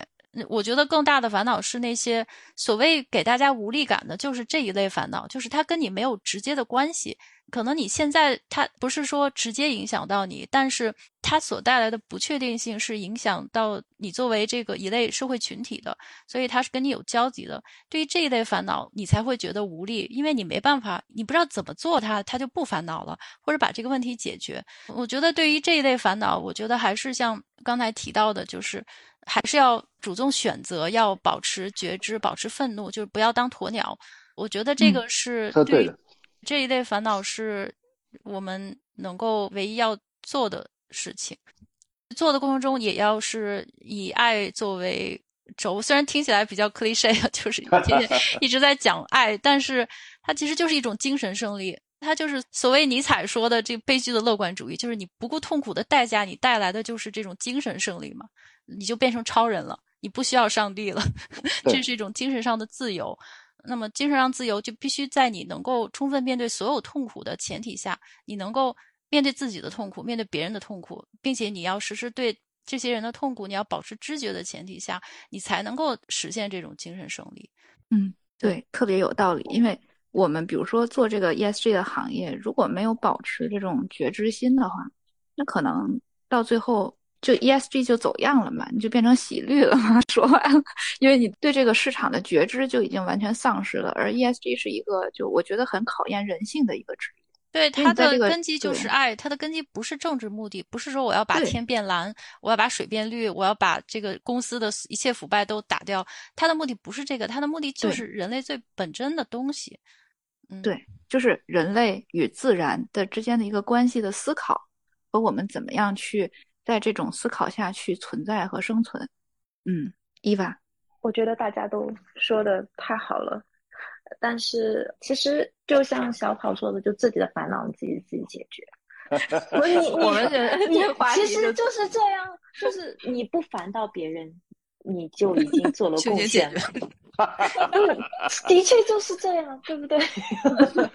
我觉得更大的烦恼是那些所谓给大家无力感的，就是这一类烦恼，就是它跟你没有直接的关系。可能你现在它不是说直接影响到你，但是它所带来的不确定性是影响到你作为这个一类社会群体的，所以它是跟你有交集的。对于这一类烦恼，你才会觉得无力，因为你没办法，你不知道怎么做它，它就不烦恼了，或者把这个问题解决。我觉得对于这一类烦恼，我觉得还是像刚才提到的，就是。还是要主动选择，要保持觉知，保持愤怒，就是不要当鸵鸟。我觉得这个是对这一类烦恼是我们能够唯一要做的事情。做的过程中也要是以爱作为轴，虽然听起来比较 cliche，就是 一直在讲爱，但是它其实就是一种精神胜利。它就是所谓尼采说的这悲剧的乐观主义，就是你不顾痛苦的代价，你带来的就是这种精神胜利嘛。你就变成超人了，你不需要上帝了，这是一种精神上的自由。那么精神上自由就必须在你能够充分面对所有痛苦的前提下，你能够面对自己的痛苦，面对别人的痛苦，并且你要实时对这些人的痛苦你要保持知觉的前提下，你才能够实现这种精神胜利。嗯，对，特别有道理。因为我们比如说做这个 ESG 的行业，如果没有保持这种觉知心的话，那可能到最后。就 ESG 就走样了嘛，你就变成洗绿了嘛。说白了，因为你对这个市场的觉知就已经完全丧失了。而 ESG 是一个，就我觉得很考验人性的一个职业。对，它的根基就是爱，它的根基不是政治目的，不是说我要把天变蓝，我要把水变绿，我要把这个公司的一切腐败都打掉。它的目的不是这个，它的目的就是人类最本真的东西。嗯，对，就是人类与自然的之间的一个关系的思考，和我们怎么样去。在这种思考下去存在和生存，嗯，伊娃，我觉得大家都说的太好了，但是其实就像小跑说的，就自己的烦恼你自己自己解决。你我们你 其实就是这样，就是你不烦到别人，你就已经做了贡献了。的确就是这样，对不对？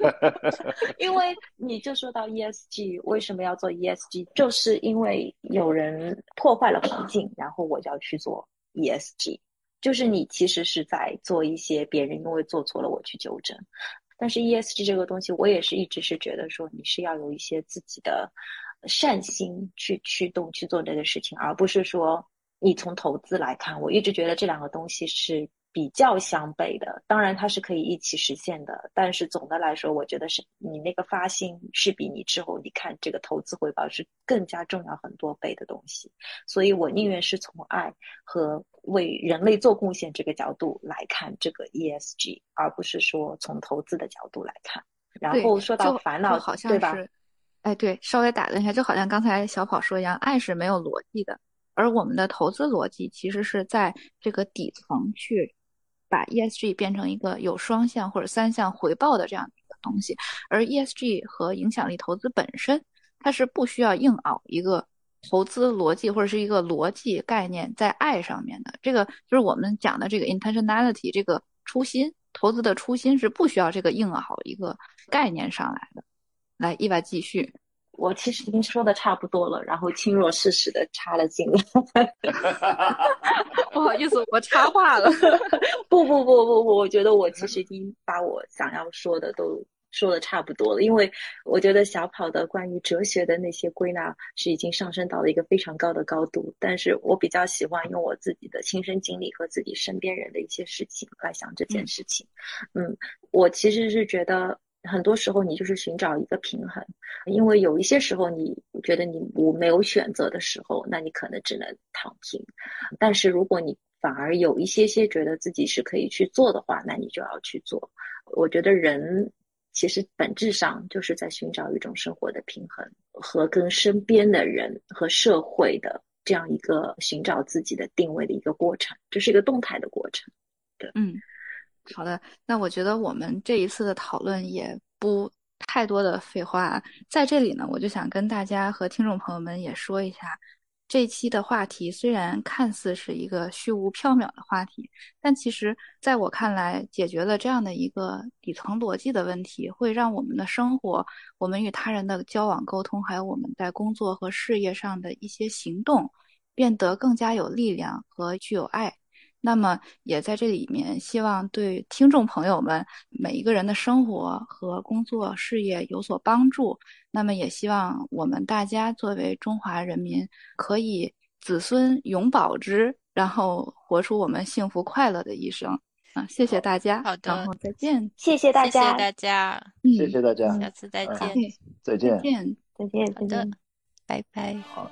因为你就说到 ESG，为什么要做 ESG？就是因为有人破坏了环境，然后我就要去做 ESG。就是你其实是在做一些别人因为做错了我去纠正。但是 ESG 这个东西，我也是一直是觉得说你是要有一些自己的善心去驱动去做这个事情，而不是说你从投资来看，我一直觉得这两个东西是。比较相悖的，当然它是可以一起实现的，但是总的来说，我觉得是你那个发心是比你之后你看这个投资回报是更加重要很多倍的东西，所以我宁愿是从爱和为人类做贡献这个角度来看这个 ESG，而不是说从投资的角度来看。然后说到烦恼，好像对吧？哎，对，稍微打断一下，就好像刚才小跑说一样，爱是没有逻辑的。而我们的投资逻辑其实是在这个底层去把 ESG 变成一个有双向或者三项回报的这样一个东西，而 ESG 和影响力投资本身，它是不需要硬熬一个投资逻辑或者是一个逻辑概念在爱上面的。这个就是我们讲的这个 intentionality，这个初心，投资的初心是不需要这个硬好一个概念上来的。来，意外继续。我其实已经说的差不多了，然后轻若适时的插了进来。不好意思，我插话了。不不不不不，我觉得我其实已经把我想要说的都说的差不多了，因为我觉得小跑的关于哲学的那些归纳是已经上升到了一个非常高的高度。但是我比较喜欢用我自己的亲身经历和自己身边人的一些事情来想这件事情。嗯，我其实是觉得。很多时候，你就是寻找一个平衡，因为有一些时候，你觉得你我没有选择的时候，那你可能只能躺平。但是，如果你反而有一些些觉得自己是可以去做的话，那你就要去做。我觉得人其实本质上就是在寻找一种生活的平衡和跟身边的人和社会的这样一个寻找自己的定位的一个过程，这是一个动态的过程。对，嗯。好的，那我觉得我们这一次的讨论也不太多的废话，在这里呢，我就想跟大家和听众朋友们也说一下，这期的话题虽然看似是一个虚无缥缈的话题，但其实在我看来，解决了这样的一个底层逻辑的问题，会让我们的生活、我们与他人的交往沟通，还有我们在工作和事业上的一些行动，变得更加有力量和具有爱。那么也在这里面，希望对听众朋友们每一个人的生活和工作事业有所帮助。那么也希望我们大家作为中华人民，可以子孙永保之，然后活出我们幸福快乐的一生。啊，谢谢大家，好的，然后再见，谢谢大家，谢谢大家，谢谢大家，下次再见，再见，再见，再见，拜拜，好。